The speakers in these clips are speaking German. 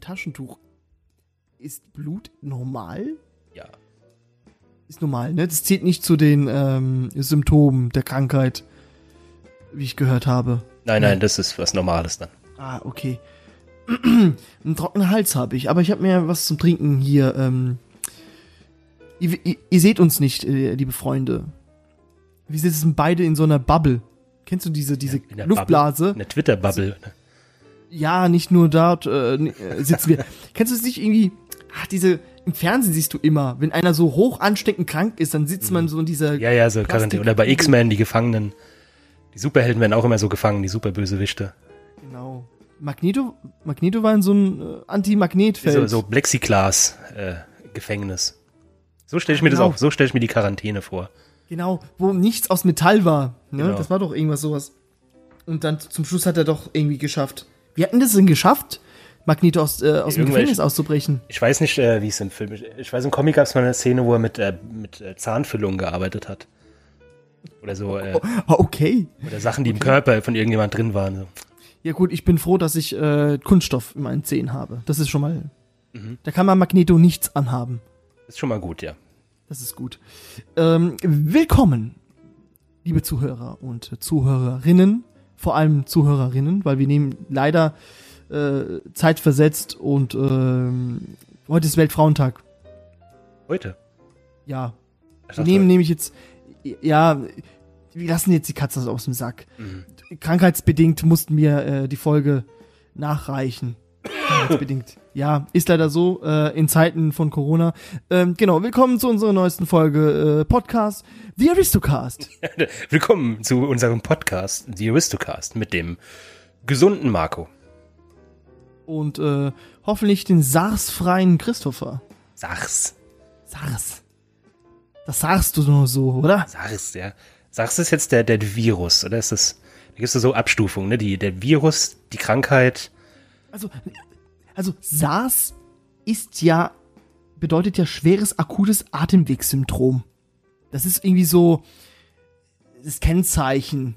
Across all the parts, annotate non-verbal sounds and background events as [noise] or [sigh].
ein Taschentuch. Ist Blut normal? Ja. Ist normal, ne? Das zählt nicht zu den ähm, Symptomen der Krankheit, wie ich gehört habe. Nein, nein, das ist was Normales dann. Ah, okay. [clears throat] Einen trockenen Hals habe ich, aber ich habe mir was zum Trinken hier. Ähm, ihr, ihr, ihr seht uns nicht, äh, liebe Freunde. Wir sitzen beide in so einer Bubble. Kennst du diese, diese der Luftblase? Bubble, Eine Twitter-Bubble. Ja, nicht nur dort äh, äh, sitzen wir. [laughs] Kennst du es nicht irgendwie? Ach, diese, im Fernsehen siehst du immer, wenn einer so hoch ansteckend krank ist, dann sitzt man so in dieser. Ja, ja, so Quarantäne. Oder bei X-Men, die Gefangenen. Die Superhelden werden auch immer so gefangen, die Superbösewichte. Genau. Magneto, Magneto war in so ein äh, Anti-Magnetfeld. So, so Plexiglas-Gefängnis. so stelle ich mir Genau. das auch, so stelle ich mir die Quarantäne vor. Genau, wo nichts aus Metall war. Ne? Genau. Das war doch irgendwas sowas. Und dann zum Schluss hat er doch irgendwie geschafft. Wie hatten das denn geschafft, Magneto aus, äh, aus dem Gefängnis auszubrechen? Ich weiß nicht, äh, wie es im Film ist. Ich weiß, im Comic gab es mal eine Szene, wo er mit, äh, mit äh, Zahnfüllungen gearbeitet hat. Oder so, äh, Ah, okay. oder Sachen, die im Körper von irgendjemand drin waren. So. Ja gut, ich bin froh, dass ich äh, Kunststoff in meinen Zähnen habe. Das ist schon mal. Mhm. Da kann man Magneto nichts anhaben. Ist schon mal gut, ja. Das ist gut. Ähm, willkommen, liebe Zuhörer und Zuhörerinnen, vor allem Zuhörerinnen, weil wir nehmen leider äh, zeitversetzt und ähm, heute ist Weltfrauentag. Heute. Ja, wir nehmen nämlich jetzt, ja, wir lassen jetzt die Katze aus dem Sack. Mhm. Krankheitsbedingt mussten wir äh, die Folge nachreichen. Krankheitsbedingt. Ja, ist leider so, äh, in Zeiten von Corona. Ähm, genau, willkommen zu unserer neuesten Folge äh, Podcast, The Aristocast. [laughs] Willkommen zu unserem Podcast, The Aristocast, mit dem gesunden Marco. Und äh, hoffentlich den SARS-freien Christopher. SARS. SARS. Das sagst du nur so, oder? SARS, ja. SARS ist jetzt der, der Virus, oder ist das, da gibt es so Abstufungen, ne? Die, der Virus, die Krankheit, Also, also SARS ist ja, bedeutet ja schweres akutes Atemwegssyndrom. Das ist irgendwie so das Kennzeichen.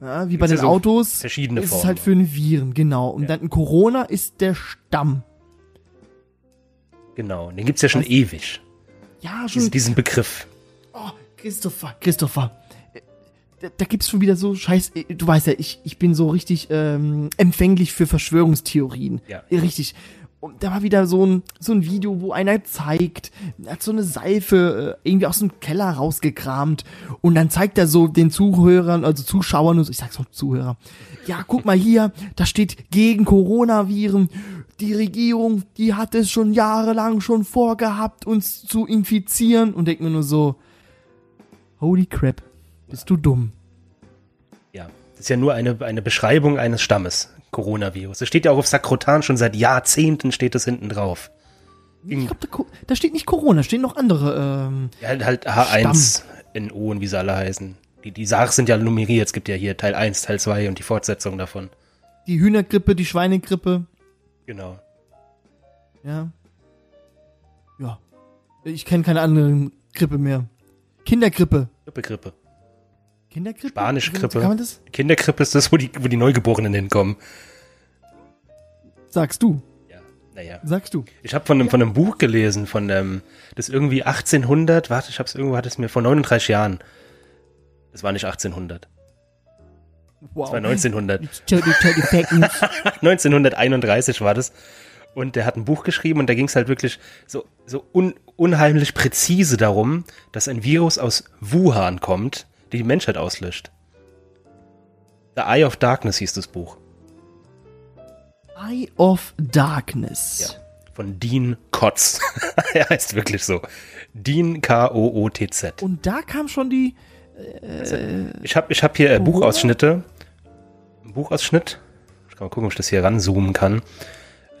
Ja, wie bei den so Autos verschiedene ist es Formen. halt für eine Viren, genau. Und Ja. dann Corona ist der Stamm. genau. Den gibt's ja schon Was? ewig. Ja, Diesen, schon. diesen Begriff. Oh, Christopher, Christopher. Äh, Da, da gibt's schon wieder so Scheiß. äh, Du weißt ja, ich, ich bin so richtig ähm, empfänglich für Verschwörungstheorien. Ja. Richtig. Und da war wieder so ein, so ein Video, wo einer zeigt, er hat so eine Seife äh, irgendwie aus dem Keller rausgekramt. Und dann zeigt er so den Zuhörern, also Zuschauern, und so, ich sag's mal Zuhörer. Ja, guck mal hier, da steht gegen Coronaviren. Die Regierung, die hat es schon jahrelang schon vorgehabt, uns zu infizieren. Und denkt mir nur so, holy crap, bist du dumm. Ja. Das ist ja nur eine, eine Beschreibung eines Stammes. Coronavirus. Das steht ja auch auf Sakrotan schon seit Jahrzehnten steht es hinten drauf. Ich glaube, da, da steht nicht Corona, stehen noch andere. Ähm, Ja, halt, halt H1, NO und wie sie alle heißen. Die, die SARS sind ja nummeriert. Es gibt ja hier Teil 1, Teil 2 und die Fortsetzung davon. die Hühnergrippe, die Schweinegrippe. Genau. Ja. Ja. Ich kenne keine andere Grippe mehr. Kindergrippe. Grippe, Grippe. Kindergrippe? Spanischgrippe. Kann man das? Kinderkrippe ist das, wo die, wo die Neugeborenen hinkommen. Sagst du. Ja, naja. Sagst du. Ich habe von einem, von einem Buch gelesen, von ähm, das irgendwie 1800, warte, ich hab's irgendwo, hat es mir vor 39 Jahren. Das war nicht 1800, Wow. das war 1900. Tell the- tell the fake news. [laughs] 1931 war das. Und der hat ein Buch geschrieben und da ging es halt wirklich so, so un, unheimlich präzise darum, dass ein Virus aus Wuhan kommt, die die Menschheit auslöscht. The Eye of Darkness hieß das Buch. Eye of Darkness. Ja. Von Dean Kotz. [laughs] er heißt wirklich so. Dean K-O-O-T-Z. Und da kam schon die. Ich habe ich hab hier äh, Corona? Buchausschnitte. Ein Buchausschnitt. Ich kann mal gucken, ob ich das hier ranzoomen kann.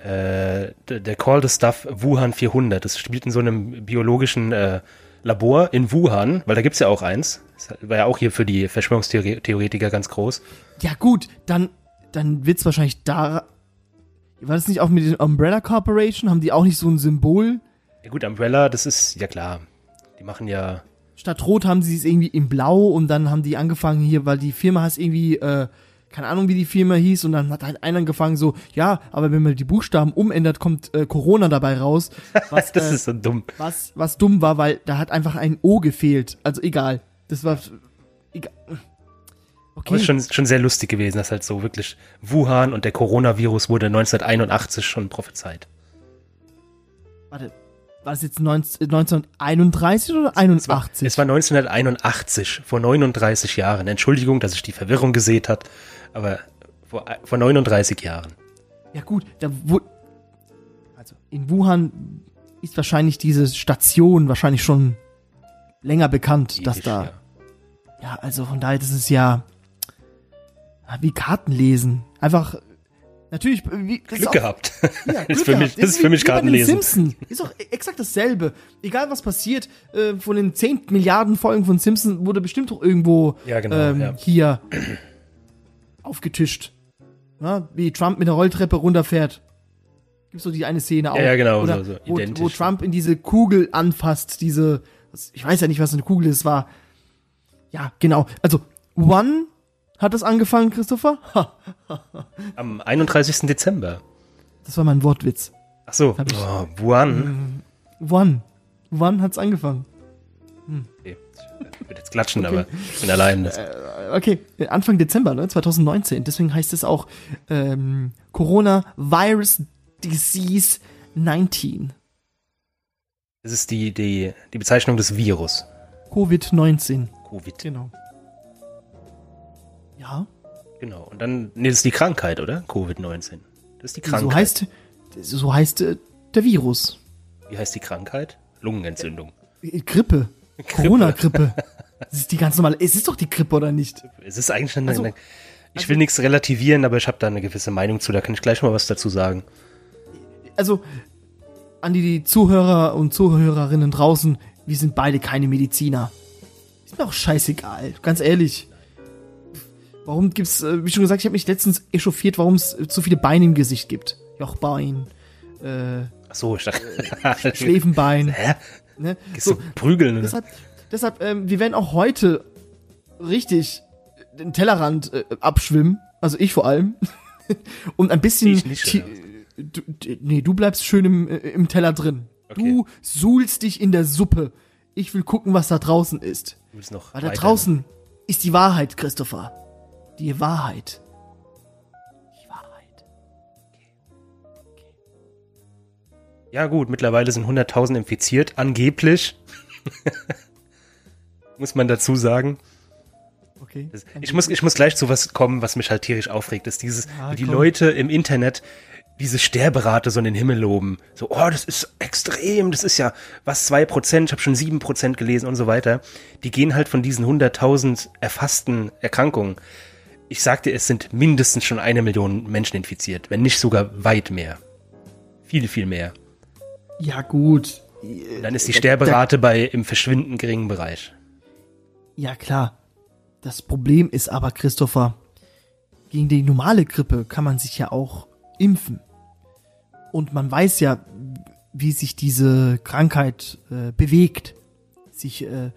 Äh, der, Call the Stuff Wuhan 400. Das spielt in so einem biologischen äh, Labor in Wuhan, weil da gibt's ja auch eins. Das war ja auch hier für die Verschwörungstheoretiker ganz groß. Ja, gut, dann, dann wird's wahrscheinlich da. War das nicht auch mit den Umbrella Corporation? Haben die auch nicht so ein Symbol? Ja gut, Umbrella, das ist, ja klar. Die machen ja, Statt Rot haben sie es irgendwie in Blau und dann haben die angefangen hier, weil die Firma heißt irgendwie, äh, keine Ahnung, wie die Firma hieß, und dann hat halt einer angefangen so, ja, aber wenn man die Buchstaben umändert, kommt äh, Corona dabei raus. [laughs] Was, Das äh, ist so dumm. was, was dumm war, weil da hat einfach ein O gefehlt. Also egal. Das war egal. Aber Okay. ist schon, schon sehr lustig gewesen, dass halt so wirklich Wuhan und der Coronavirus wurde 1981 schon prophezeit. Warte, war das jetzt 19, 1931 oder 81? Es war 1981, vor 39 Jahren. Entschuldigung, dass ich die Verwirrung gesät hat, aber vor, vor 39 Jahren. Ja gut, da wurde also in Wuhan ist wahrscheinlich diese Station wahrscheinlich schon länger bekannt, dass Ewig, da ja. ja, also von daher das ist ja ja, wie Karten lesen. Einfach natürlich wie, das ist Glück auch- gehabt. Ja, [laughs] ist Glück für mich, das ist für mich Kartenlesen. Simpson. Ist doch exakt dasselbe. Egal was passiert, äh, von den 10 Milliarden Folgen von Simpson wurde bestimmt doch irgendwo Ja, genau, ähm, ja. hier [clears throat] aufgetischt. Ja, wie Trump mit der Rolltreppe runterfährt. Gibt's so die eine Szene auch. ja, genau, Oder so- so wo, wo Trump in diese Kugel anfasst, diese, ich weiß ja nicht, was eine Kugel ist, war, ja, genau. Also, One hat das angefangen, Christopher? [laughs] Am 31. Dezember. das war mein Wortwitz. Ach so, ich- oh, Wuhan. One. One hat's angefangen. Okay. Ich würde jetzt klatschen, aber ich bin allein. Das, Okay, Anfang Dezember, ne, 2019. Deswegen heißt es auch ähm, Corona Virus Disease 19. das ist die, die, die Bezeichnung des Virus. Covid-19. Covid. Genau. Ja, Genau. Und dann, nee, das ist die Krankheit, oder? Covid-19. Das ist die Krankheit. so heißt, so heißt äh, der Virus. Wie heißt die Krankheit? Lungenentzündung. Äh, Grippe. Corona-Grippe. [laughs] Das ist die ganz normale. Es ist doch die Grippe, oder nicht? Es ist eigentlich eine, Also- eine ich will nichts relativieren, aber ich habe da eine gewisse Meinung zu. Da kann ich gleich mal was dazu sagen. Also, an die, Zuhörer und Zuhörerinnen draußen, wir sind beide keine Mediziner. Ist mir auch scheißegal, ganz ehrlich. Warum gibt's, äh, wie schon gesagt, ich habe mich letztens echauffiert, warum es äh, zu viele Beine im Gesicht gibt. Jochbein, äh, Ach so, ich dachte, Schläfenbein. Hä? Ne? So, du prügeln? Oder? deshalb, deshalb ähm, wir werden auch heute richtig den Tellerrand äh, abschwimmen. Also ich vor allem. [laughs] Und ein bisschen. Ich nicht, oder du, d- nee, du bleibst schön im, äh, im Teller drin. Du suhlst dich in der Suppe. Ich will gucken, was da draußen ist. Du willst noch Weil da weiter- draußen ist die Wahrheit, Christopher. Die Wahrheit. Die Wahrheit. Ja gut, mittlerweile sind 100.000 infiziert, angeblich. [laughs] muss man dazu sagen. Okay. Ich muss, ich muss gleich zu was kommen, was mich halt tierisch aufregt, ist dieses, Ja, wie die komm. Leute im Internet diese Sterberate so in den Himmel loben. So, oh, das ist extrem, das ist ja was, zwei Prozent, ich habe schon sieben Prozent gelesen und so weiter. Die gehen halt von diesen 100.000 erfassten Erkrankungen. Ich sagte, es sind mindestens schon eine Million Menschen infiziert, wenn nicht sogar weit mehr. Viel, viel mehr. Ja, gut. Dann ist die Sterberate bei im verschwindend geringen Bereich. Ja, klar. Das Problem ist aber, Christopher, gegen die normale Grippe kann man sich ja auch impfen. Und man weiß ja, wie sich diese Krankheit äh, bewegt. Sich äh,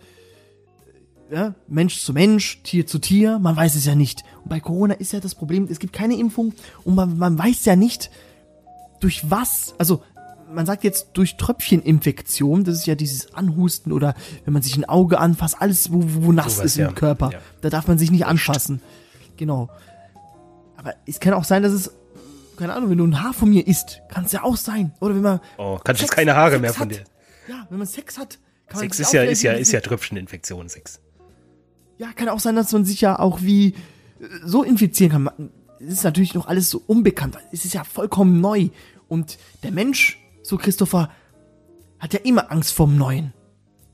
ja, Mensch zu Mensch, Tier zu Tier, man weiß es ja nicht. Und bei Corona ist ja das Problem, es gibt keine Impfung und man, man weiß ja nicht, durch was, also man sagt jetzt durch Tröpfcheninfektion, das ist ja dieses Anhusten oder wenn man sich ein Auge anfasst, alles, wo, wo nass Sowas, ist ja. im Körper. Ja. Da darf man sich nicht anfassen. Genau. Aber es kann auch sein, dass es, keine Ahnung, wenn du ein Haar von mir isst, kann es ja auch sein. Oder wenn man. Oh, kannst jetzt Sex- keine Haare Sex mehr von hat. dir. Ja, wenn man Sex hat, kann Sex man ist ja, ist ja, ist ja Tröpfcheninfektion, Sex. Ja, kann auch sein, dass man sich ja auch wie äh, so infizieren kann. Es ist natürlich noch alles so unbekannt. Es ist ja vollkommen neu. Und der Mensch, so Christopher, hat ja immer Angst vorm Neuen.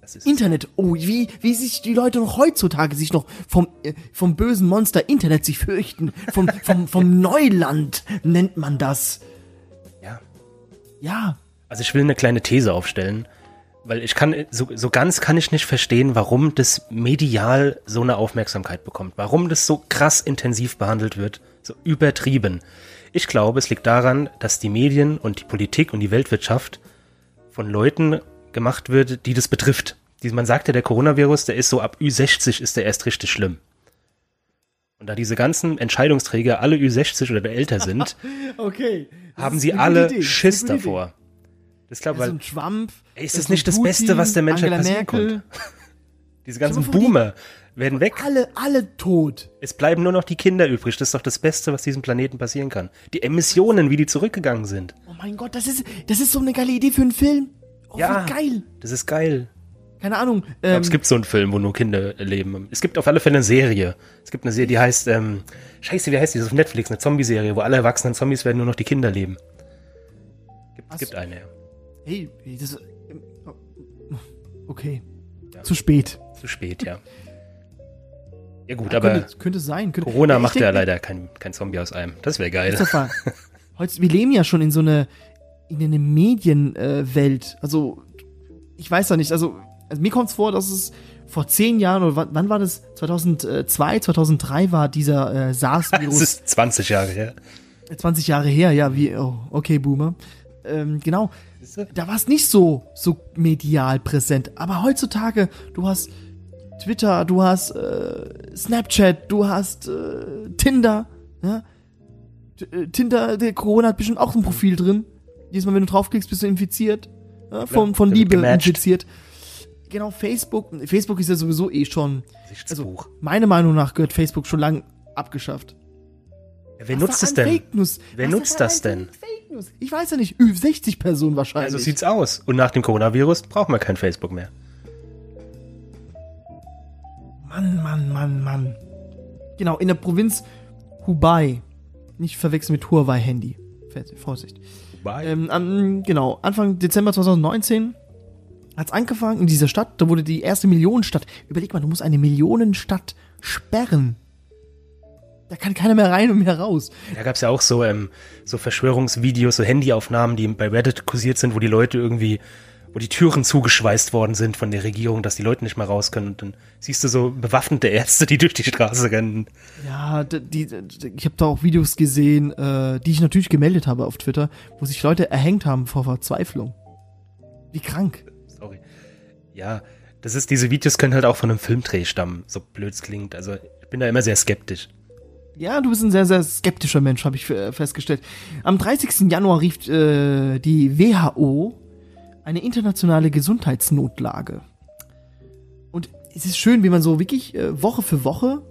Das ist Internet, oh, wie, wie sich die Leute noch heutzutage sich noch vom, äh, vom bösen Monster Internet sich fürchten. Vom, vom, vom Neuland nennt man das. ja. Ja, Also ich will eine kleine These aufstellen, weil ich kann, so, so ganz kann ich nicht verstehen, warum das medial so eine Aufmerksamkeit bekommt. Warum das so krass intensiv behandelt wird, so übertrieben. Ich glaube, es liegt daran, dass die Medien und die Politik und die Weltwirtschaft von Leuten gemacht wird, die das betrifft. Man sagt ja, der Coronavirus, der ist so ab Ü60 ist der erst richtig schlimm. Und da diese ganzen Entscheidungsträger alle Ü60 oder älter sind, [laughs] Okay. Haben ist sie alle Idee. Ist Schiss davor. Das glaube Idee. So weil ein Trump. Ey, ist das nicht das Putin, Beste, was der Menschheit Angela passieren Merkel. konnte? [laughs] Diese ganzen vor, die- Boomer werden weg. Alle, alle tot. Es bleiben nur noch die Kinder übrig. Das ist doch das Beste, was diesem Planeten passieren kann. Die Emissionen, wie die zurückgegangen sind. Oh mein Gott, das ist, das ist so eine geile Idee für einen Film. Oh, Ja. geil. Das ist geil. Keine Ahnung. Ich Ähm, glaub, es gibt so einen Film, wo nur Kinder leben. Es gibt auf alle Fälle eine Serie. Es gibt eine Serie, die heißt, ähm, scheiße, wie heißt die? Das ist auf Netflix, eine Zombie-Serie, wo alle erwachsenen Zombies werden, nur noch die Kinder leben. Gibt, Was? gibt eine, ja. hey, das, ähm, okay. Ja. Zu spät. Zu spät, ja. Ja gut, Ja, aber könnte, könnte sein. Könnte, Corona Ja, macht denk ja leider kein, kein Zombie aus einem. Das wäre geil. [laughs] Heute, wir leben ja schon in so eine, in eine Medienwelt. Äh, also, ich weiß ja nicht, also, also mir kommt es vor, dass es vor zehn Jahren, oder wann, war das? 2002, 2003 war dieser äh, Das SARS-Virus. ist 20 Jahre her. 20 Jahre her, ja, wie, oh, okay, Boomer. Ähm, genau. Da war es nicht so, so medial präsent. Aber heutzutage, du hast Twitter, du hast äh, Snapchat, du hast äh, Tinder, ja. Äh, Tinder, der Corona hat bestimmt auch ein Profil drin. Jedes Mal, wenn du draufklickst, bist du infiziert. Ja, von, wird Liebe gematcht. infiziert. Genau, Facebook. Facebook ist ja sowieso eh schon. Also, meiner Meinung nach gehört Facebook schon lang abgeschafft. Ja, wer Was nutzt es denn? Fake News? Wer Was nutzt da das denn? Fake News? Ich weiß ja nicht. Ü 60 Personen wahrscheinlich. Also sieht's aus. Und nach dem Coronavirus brauchen wir kein Facebook mehr. Mann, Mann, Mann, Mann. Genau, in der Provinz Hubei. Nicht verwechseln mit Huawei-Handy. Vorsicht. Bye. Ähm, genau, Anfang Dezember 2019 hat's angefangen in dieser Stadt. Da wurde die erste Millionenstadt. Überleg mal, du musst eine Millionenstadt sperren. Da kann keiner mehr rein und mehr raus. Da gab's ja auch so, ähm, so Verschwörungsvideos, so Handyaufnahmen, die bei Reddit kursiert sind, wo die Leute irgendwie, wo die Türen zugeschweißt worden sind von der Regierung, dass die Leute nicht mehr raus können. Und dann siehst du so bewaffnete Ärzte, die durch die Straße rennen. Ja, die, d- ich habe da auch Videos gesehen, äh, die ich natürlich gemeldet habe auf Twitter, wo sich Leute erhängt haben vor Verzweiflung. Wie krank. Sorry. Ja, das ist, diese Videos können halt auch von einem Filmdreh stammen, so blöd es klingt. Also ich bin da immer sehr skeptisch. Ja, du bist ein sehr, sehr skeptischer Mensch, habe ich äh, festgestellt. Am 30. Januar rief äh, die WHO eine internationale Gesundheitsnotlage. Und es ist schön, wie man so wirklich äh, Woche für Woche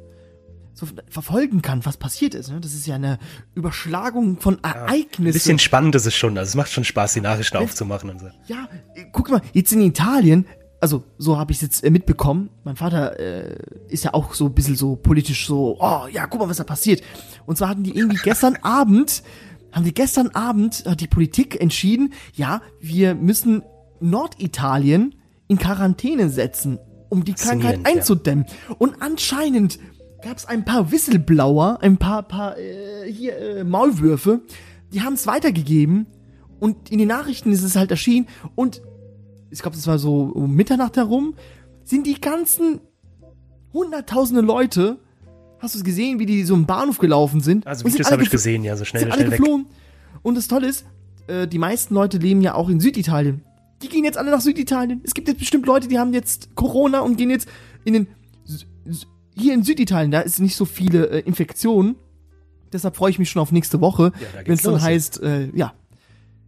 so verfolgen kann, was passiert ist. Ne? Das ist ja eine Überschlagung von Ein Ereignissen. bisschen spannend ist es schon. Also es macht schon Spaß, die Nachrichten aufzumachen und so. Ja, äh, guck mal, jetzt in Italien, also so habe ich es jetzt äh, mitbekommen. Mein Vater äh, ist ja auch so ein bisschen so politisch so, oh ja, guck mal, was da passiert. Und zwar hatten die irgendwie gestern [laughs] Abend, haben die gestern Abend, hat die Politik entschieden, ja, wir müssen Norditalien in Quarantäne setzen, um die Krankheit Faszinierend, ja. einzudämmen. Und anscheinend gab es ein paar Whistleblower, ein paar, paar äh, hier äh, Maulwürfe, die haben es weitergegeben und in den Nachrichten ist es halt erschienen und ich glaube, das war so um Mitternacht herum, sind die ganzen hunderttausende Leute, hast du es gesehen, wie die so im Bahnhof gelaufen sind? Also Videos alle habe ich gesehen, ja, so schnell, sind alle schnell weg. geflohen. Und das Tolle ist, äh, die meisten Leute leben ja auch in Süditalien. Die gehen jetzt alle nach Süditalien. Es gibt jetzt bestimmt Leute, die haben jetzt Corona und gehen jetzt in den hier in Süditalien, da ist nicht so viele äh, Infektionen. Deshalb freue ich mich schon auf nächste Woche, Ja, wenn es dann los. heißt, äh, ja.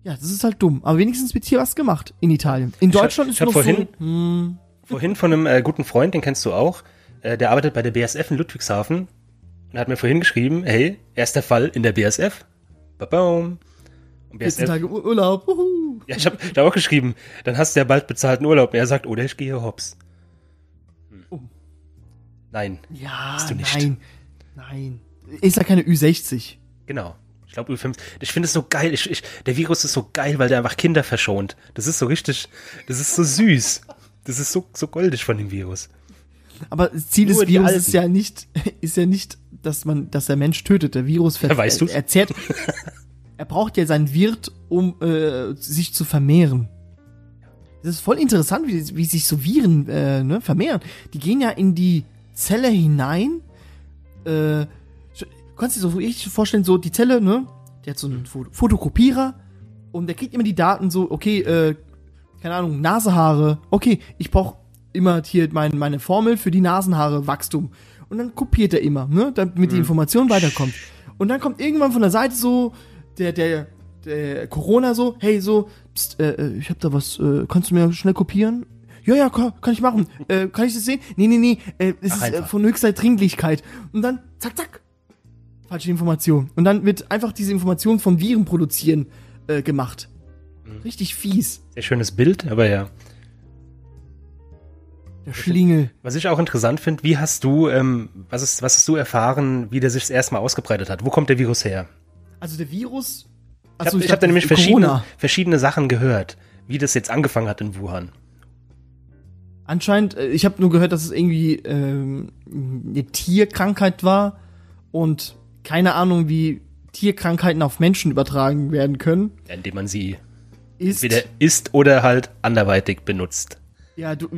Ja, das ist halt dumm. Aber wenigstens wird hier was gemacht in Italien. In Ich Deutschland ich ist hab noch vorhin- so. Hm, Vorhin von einem äh, guten Freund, den kennst du auch, äh, der arbeitet bei der BSF in Ludwigshafen und hat mir vorhin geschrieben, hey, erster Fall in der BSF. Ba-boom. Und 14 BSF, Tage Ur- Urlaub. Uhu. ja, ich habe hab auch geschrieben, dann hast du ja bald bezahlten Urlaub. Und er sagt, oder ich gehe hops. Hm. Oh. Nein, Ja, Bist du nicht. nein. Nein. Ist ja keine Ü60. genau. Ich glaube, Ü5. Ich finde es so geil. Ich, ich, der Virus ist so geil, weil der einfach Kinder verschont. Das ist so richtig, das ist so süß. Das ist so, so goldig von dem Virus. Aber das Ziel Nur des Virus Alten. ist ja nicht, [laughs] ist ja nicht, dass man, dass der Mensch tötet. Der Virus ver Ja, weißt du's? er, er [laughs] er braucht ja seinen Wirt, um äh, sich zu vermehren. Das ist voll interessant, wie, wie sich so Viren äh, ne, vermehren. Die gehen ja in die Zelle hinein. Äh, kannst du dir so richtig vorstellen, so die Zelle, ne? Der hat so einen Fo- Fotokopierer und der kriegt immer die Daten so, okay, äh, keine Ahnung, Nasehaare. Okay, ich brauche immer hier mein, meine Formel für die Nasenhaare Wachstum. Und dann kopiert er immer, ne, damit die Information weiterkommt. Und dann kommt irgendwann von der Seite so der, der, der Corona so, hey, so, pst, äh, äh, ich hab da was, äh, kannst du mir schnell kopieren? Ja, ja, kann, kann ich machen. Äh, kann ich das sehen? Nee, nee, nee, äh, es Ach, ist äh, von höchster Dringlichkeit. Und dann, zack, zack, falsche Information. Und dann wird einfach diese Information vom Viren produzieren äh, gemacht. Richtig fies. Sehr schönes Bild, aber ja. Der Schlingel. Was ich auch interessant finde, wie hast du, ähm, was, ist, was hast du erfahren, wie der sich das erste Mal ausgebreitet hat? Wo kommt der Virus her? Also der Virus. Ich Achso, habe hab da nämlich verschiedene, verschiedene Sachen gehört, wie das jetzt angefangen hat in Wuhan. Anscheinend, äh, ich habe nur gehört, dass es irgendwie ähm, eine Tierkrankheit war und keine Ahnung, wie Tierkrankheiten auf Menschen übertragen werden können. Indem man sie Ist entweder isst oder halt anderweitig benutzt. Ja du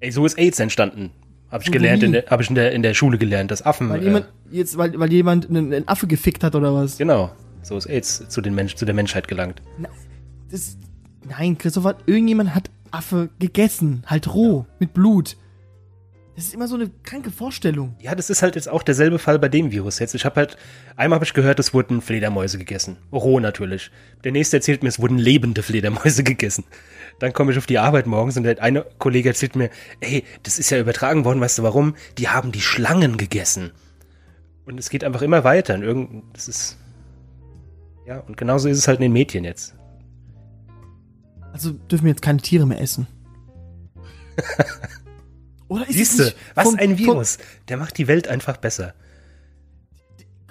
Ey, so ist AIDS entstanden. Habe ich gelernt, in der, habe ich in der, in der Schule gelernt, dass Affen. weil äh, jemand jetzt weil, weil jemand einen, einen Affe gefickt hat oder was? genau, so ist AIDS zu, den Mensch, zu der Menschheit gelangt. Das, nein, Christopher, irgendjemand hat Affe gegessen, halt roh mit Blut. Das ist immer so eine kranke Vorstellung. Ja, das ist halt jetzt auch derselbe Fall bei dem Virus jetzt. Ich habe halt, einmal habe ich gehört, es wurden Fledermäuse gegessen. Roh natürlich. Der nächste erzählt mir, es wurden lebende Fledermäuse [laughs] gegessen. Dann komme ich auf die Arbeit morgens und der eine Kollege erzählt mir, ey, das ist ja übertragen worden, weißt du warum? Die haben die Schlangen gegessen. Und es geht einfach immer weiter. Und irgend, das ist, ja, und genauso ist es halt in den Medien jetzt. Also dürfen wir jetzt keine Tiere mehr essen. [laughs] Oder ist es Siehst du, nicht was von- ein Virus. Der macht die Welt einfach besser.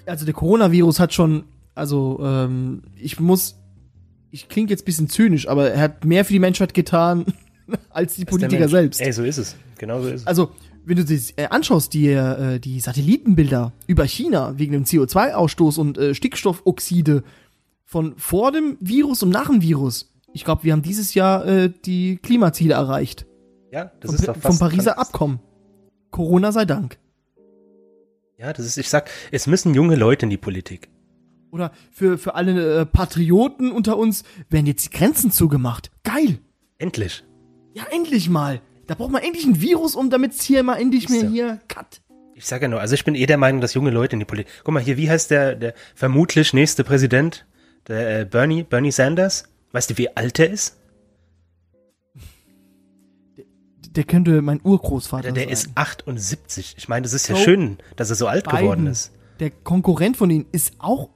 also der Coronavirus hat schon, also ähm, ich muss, ich klinge jetzt ein bisschen zynisch, aber er hat mehr für die Menschheit getan [laughs] als die der Politiker selbst. Ey, so ist es. Genau so ist es. Also wenn du dir äh, anschaust, die, äh, die Satellitenbilder über China wegen dem CO2-Ausstoß und äh, Stickstoffoxide von vor dem Virus und nach dem Virus, ich glaube, wir haben dieses Jahr äh, die Klimaziele erreicht. Ja, das Vom, ist doch vom fast Pariser fast- Abkommen. Corona sei Dank. Ja, das ist, ich sag, es müssen junge Leute in die Politik. Oder für, für alle äh, Patrioten unter uns werden jetzt die Grenzen zugemacht. Geil. Endlich. Ja, endlich mal. Da braucht man endlich ein Virus, um damit es hier mal endlich mehr so. hier cut. Ich sage ja nur, also ich bin eh der Meinung, dass junge Leute in die Politik. Guck mal hier, wie heißt der, der vermutlich nächste Präsident? Der äh, Bernie, Bernie Sanders? Weißt du, wie alt er ist? Der könnte mein Urgroßvater Der, der sein. ist 78. Ich meine, das ist ja Joe schön, dass er so alt geworden Biden, ist. Der Konkurrent von ihnen ist auch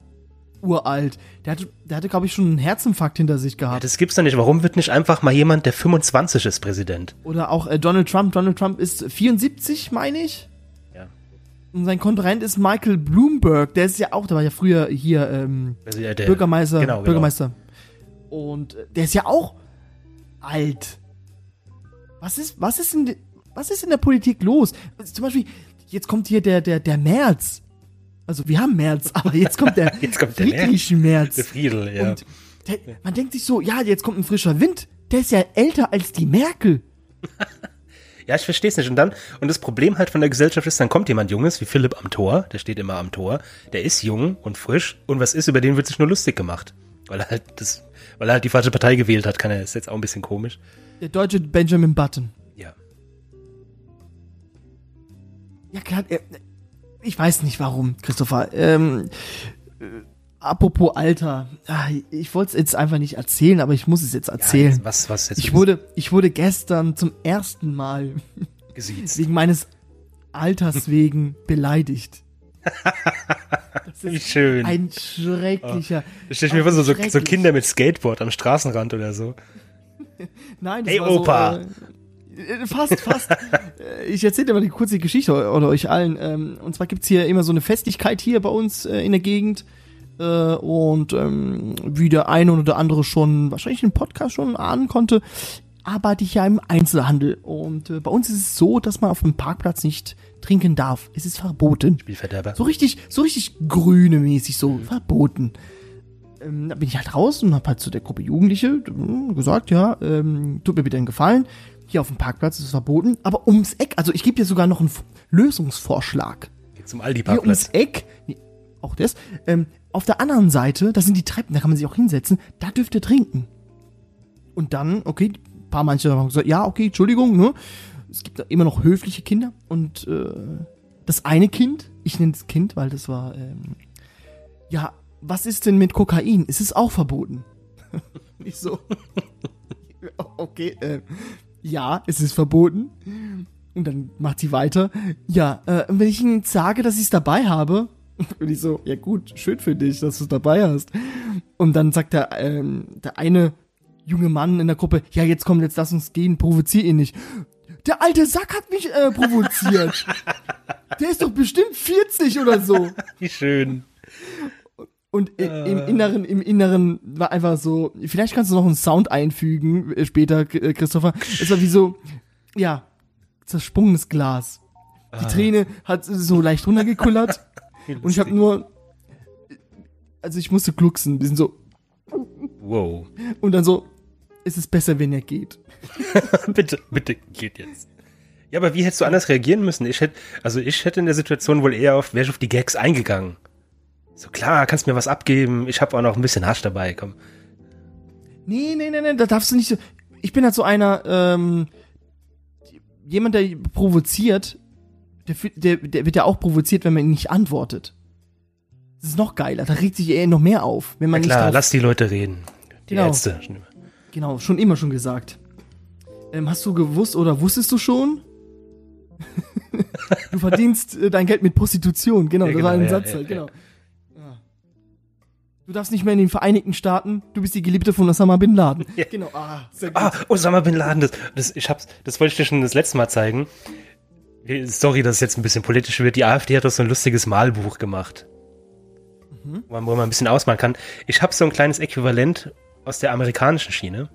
uralt. Der hatte, der hatte glaube ich, schon einen Herzinfarkt hinter sich Ja, gehabt. das gibt's doch nicht. Warum wird nicht einfach mal jemand, der 25 ist, Präsident? Oder auch äh, Donald Trump. Donald Trump ist 74, meine ich. Ja. Und sein Konkurrent ist Michael Bloomberg. Der ist ja auch, der war ja früher hier ähm, Also, ja, der, Bürgermeister. Genau, genau. Bürgermeister. Und äh, der ist ja auch alt. Was ist, was ist in, was ist in der Politik los? Also zum Beispiel, jetzt kommt hier der, der, der März. Also wir haben März, aber jetzt kommt der, [laughs] Jetzt kommt der friedliche März. Der Friedel, ja. Und der, man denkt sich so, ja, jetzt kommt ein frischer Wind. Der ist ja älter als die Merkel. [laughs] Ja, ich verstehe es nicht. Und dann, und das Problem halt von der Gesellschaft ist, dann kommt jemand Junges wie Philipp am Tor, der steht immer am Tor, der ist jung und frisch und was ist, über den wird sich nur lustig gemacht. Weil er halt das, weil er halt die falsche Partei gewählt hat, kann er, ist jetzt auch ein bisschen komisch. Der deutsche Benjamin Button. Ja. Ja, klar, äh, ich weiß nicht warum, Christopher. Ähm, äh, apropos Alter, ah, ich wollte es jetzt einfach nicht erzählen, aber ich muss es jetzt ja erzählen. jetzt, was, was jetzt ich wurde, ich wurde gestern zum ersten Mal [laughs] gesiezt. wegen meines Alters [laughs] wegen beleidigt. Wie schön. Ein schrecklicher. Stell ich mir vor, so, so. Kinder mit Skateboard am Straßenrand oder so. [laughs] Nein, das Hey, Opa. So, äh, fast, fast. [laughs] Äh, ich erzähle dir mal die kurze Geschichte oder euch allen. Ähm, und zwar gibt's hier immer so eine Festigkeit hier bei uns äh, in der Gegend. Äh, und ähm, wie der eine oder andere schon wahrscheinlich im Podcast schon ahnen konnte, arbeite ich ja im Einzelhandel. Und äh, bei uns ist es so, dass man auf dem Parkplatz nicht trinken darf. Es ist verboten. Spielverderber. So richtig, so richtig grüne mäßig, so verboten. Ähm, da bin ich halt raus und hab halt zu der Gruppe Jugendliche ähm, gesagt, ja, ähm, tut mir bitte einen Gefallen. Hier auf dem Parkplatz ist es verboten, aber ums Eck, also ich gebe dir sogar noch einen F Lösungsvorschlag. Zum Hier ums Aldi-Parkplatz. Eck, nee, auch das, ähm, auf der anderen Seite, da sind die Treppen, da kann man sich auch hinsetzen, da dürft ihr trinken. Und dann, okay, ein paar manche haben gesagt, ja, okay, Entschuldigung, ne? es gibt da immer noch höfliche Kinder und äh, das eine Kind, ich nenne es Kind, weil das war, ähm, ja, was ist denn mit Kokain? Ist es auch verboten? [laughs] ich so, [laughs] okay, äh, ja, es ist verboten. Und dann macht sie weiter. Ja, äh, wenn ich Ihnen sage, dass ich es dabei habe, [laughs] und ich so, ja gut, schön für dich, dass du es dabei hast. Und dann sagt der, ähm, der eine junge Mann in der Gruppe, ja, jetzt komm, jetzt lass uns gehen, provozier ihn nicht. Der alte Sack hat mich äh, provoziert. [laughs] der ist doch bestimmt 40 oder so. Wie schön. Und äh, im Inneren, im Inneren war einfach so, vielleicht kannst du noch einen Sound einfügen, äh, später, äh, Christopher. Es war wie so, ja, zersprungenes Glas. Die Träne hat so leicht runtergekullert. [laughs] und ich habe nur, also ich musste glucksen, ein bisschen so, Wow. und dann so, es ist besser, wenn er geht. [laughs] bitte, bitte, geht jetzt. Ja, aber wie hättest du anders reagieren müssen? Ich hätte, also ich hätte in der Situation wohl eher auf, wäre ich auf die Gags eingegangen. So klar, kannst mir was abgeben. Ich habe auch noch ein bisschen Hasch dabei. Komm. Nee, nee, nee, nee, da darfst du nicht so. Ich bin halt so einer, ähm, jemand, der provoziert, der, der, der wird ja auch provoziert, wenn man ihn nicht antwortet. Das ist noch geiler, da regt sich eher noch mehr auf, wenn man klar, nicht drauf, lass die Leute reden. Die Genau. Ärzte. Genau, schon immer schon gesagt. Ähm, hast du gewusst oder wusstest du schon? [laughs] du verdienst äh, dein Geld mit Prostitution, genau, Ja, das war genau, ein ja, Satz ja, halt, ja. genau. Du darfst nicht mehr in den Vereinigten Staaten, du bist die Geliebte von Osama Bin Laden. Ja. Genau, ah, sehr gut. Ah, Osama Bin Laden, das, das, ich hab's, das wollte ich dir schon das letzte Mal zeigen. Sorry, dass es jetzt ein bisschen politisch wird. Die AfD hat doch so ein lustiges Malbuch gemacht. Wo, man, wo man ein bisschen ausmalen kann. Ich habe so ein kleines Äquivalent aus der amerikanischen Schiene.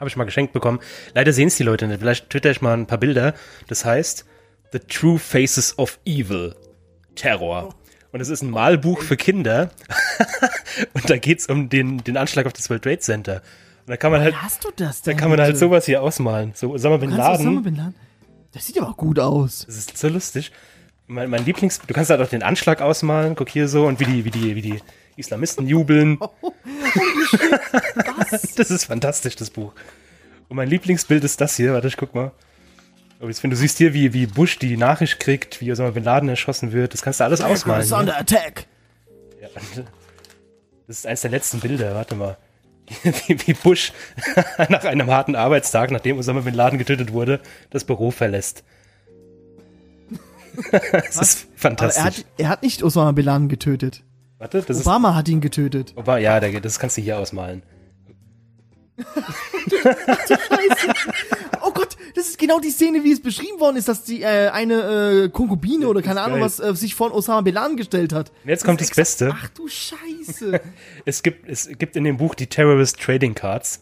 Habe ich mal geschenkt bekommen. Leider sehen es die Leute nicht. Vielleicht twitter ich mal ein paar Bilder. Das heißt The True Faces of Evil. Terror. Und es ist ein Malbuch für Kinder. [laughs] Und da geht's um den, den Anschlag auf das World Trade Center. Und da kann man halt hast du das da denn? kann man halt sowas hier ausmalen. So Osama Bin du Osama Laden. Bin Laden? Das sieht aber auch gut aus. Das ist so lustig. Mein, mein Lieblings, du kannst halt auch den Anschlag ausmalen. Guck hier so und wie die, wie die, wie die Islamisten jubeln. [laughs] Was? [laughs] Das ist fantastisch, das Buch. Und mein Lieblingsbild ist das hier. Warte, ich guck mal. Wenn du siehst hier, wie, wie Bush die Nachricht kriegt, wie Osama Bin Laden erschossen wird, das kannst du alles ausmalen. Is Ne? under attack. Ja, [laughs] das ist eines der letzten Bilder. Warte mal. [laughs] Wie, wie Bush [laughs] nach einem harten Arbeitstag, nachdem Osama Bin Laden getötet wurde, das Büro verlässt. das ist Aber er fantastisch. hat, er hat nicht Osama Bin Laden getötet. Warte, das ist. Obama hat ihn getötet. Obama, ja, das kannst du hier ausmalen. Gott, das ist genau die Szene, wie es beschrieben worden ist, dass die äh, eine äh, Konkubine oder keine Ahnung geil. was äh, sich von Osama Bin Laden gestellt hat. Und jetzt kommt das Beste. Ach du Scheiße. [laughs] Es gibt, es gibt in dem Buch die Terrorist Trading Cards.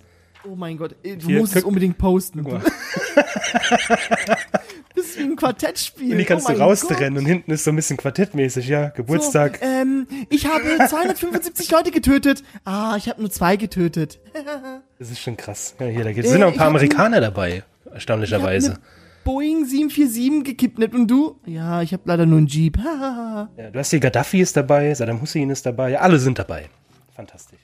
Oh mein Gott, du Hier, musst es unbedingt posten. Das [laughs] ist wie ein Quartettspiel. Und die kannst oh du rausrennen und hinten ist so ein bisschen quartettmäßig, ja. Geburtstag. So, ähm, ich habe [laughs] 275 Leute getötet. Ah, ich habe nur zwei getötet. Das ist schon krass. Ja, hier, da Äh, sind noch ein paar Amerikaner dabei, erstaunlicherweise. Boeing 747 gekidnappt und du? Ja, ich habe leider nur einen Jeep. Ja, du hast hier Gaddafi ist dabei, Saddam Hussein ist dabei, alle sind dabei. Fantastisch.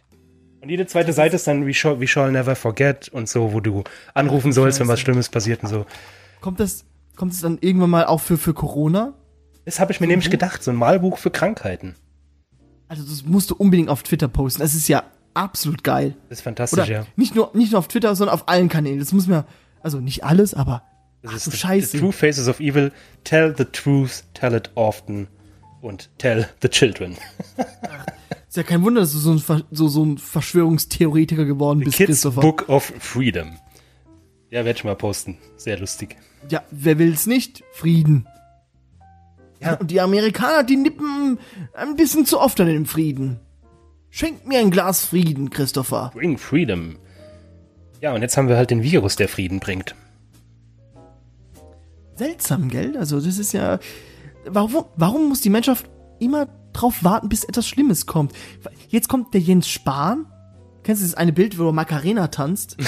Und jede zweite Seite ist dann We shall, we shall never forget und so, wo du anrufen sollst, wenn was Schlimmes passiert und so. kommt das, kommt es dann irgendwann mal auch für, für Corona? Das habe ich mir nämlich gedacht, so ein Malbuch für Krankheiten. Also das musst du unbedingt auf Twitter posten. Das ist ja absolut geil. Das ist fantastisch, Oder ja. nicht nur nicht nur auf Twitter, sondern auf allen Kanälen. Das muss mir also nicht alles, aber Das ach ist du the, Scheiße. the True Faces of Evil. Tell the truth, tell it often und tell the children. [laughs] Ist ja kein Wunder, dass du so ein, so, so ein Verschwörungstheoretiker geworden The bist, Kids Christopher. Book of Freedom. Ja, werde ich mal posten. Sehr lustig. Ja, wer will's nicht? Frieden. Ja. Und die Amerikaner, die nippen ein bisschen zu oft an dem Frieden. Schenkt mir ein Glas Frieden, Christopher. Bring Freedom. Ja, und jetzt haben wir halt den Virus, der Frieden bringt. Seltsam, gell? Also das ist ja. Warum, warum muss die Menschheit immer drauf warten, bis etwas Schlimmes kommt? Jetzt kommt der Jens Spahn. Kennst du das eine Bild, wo Macarena tanzt? [laughs]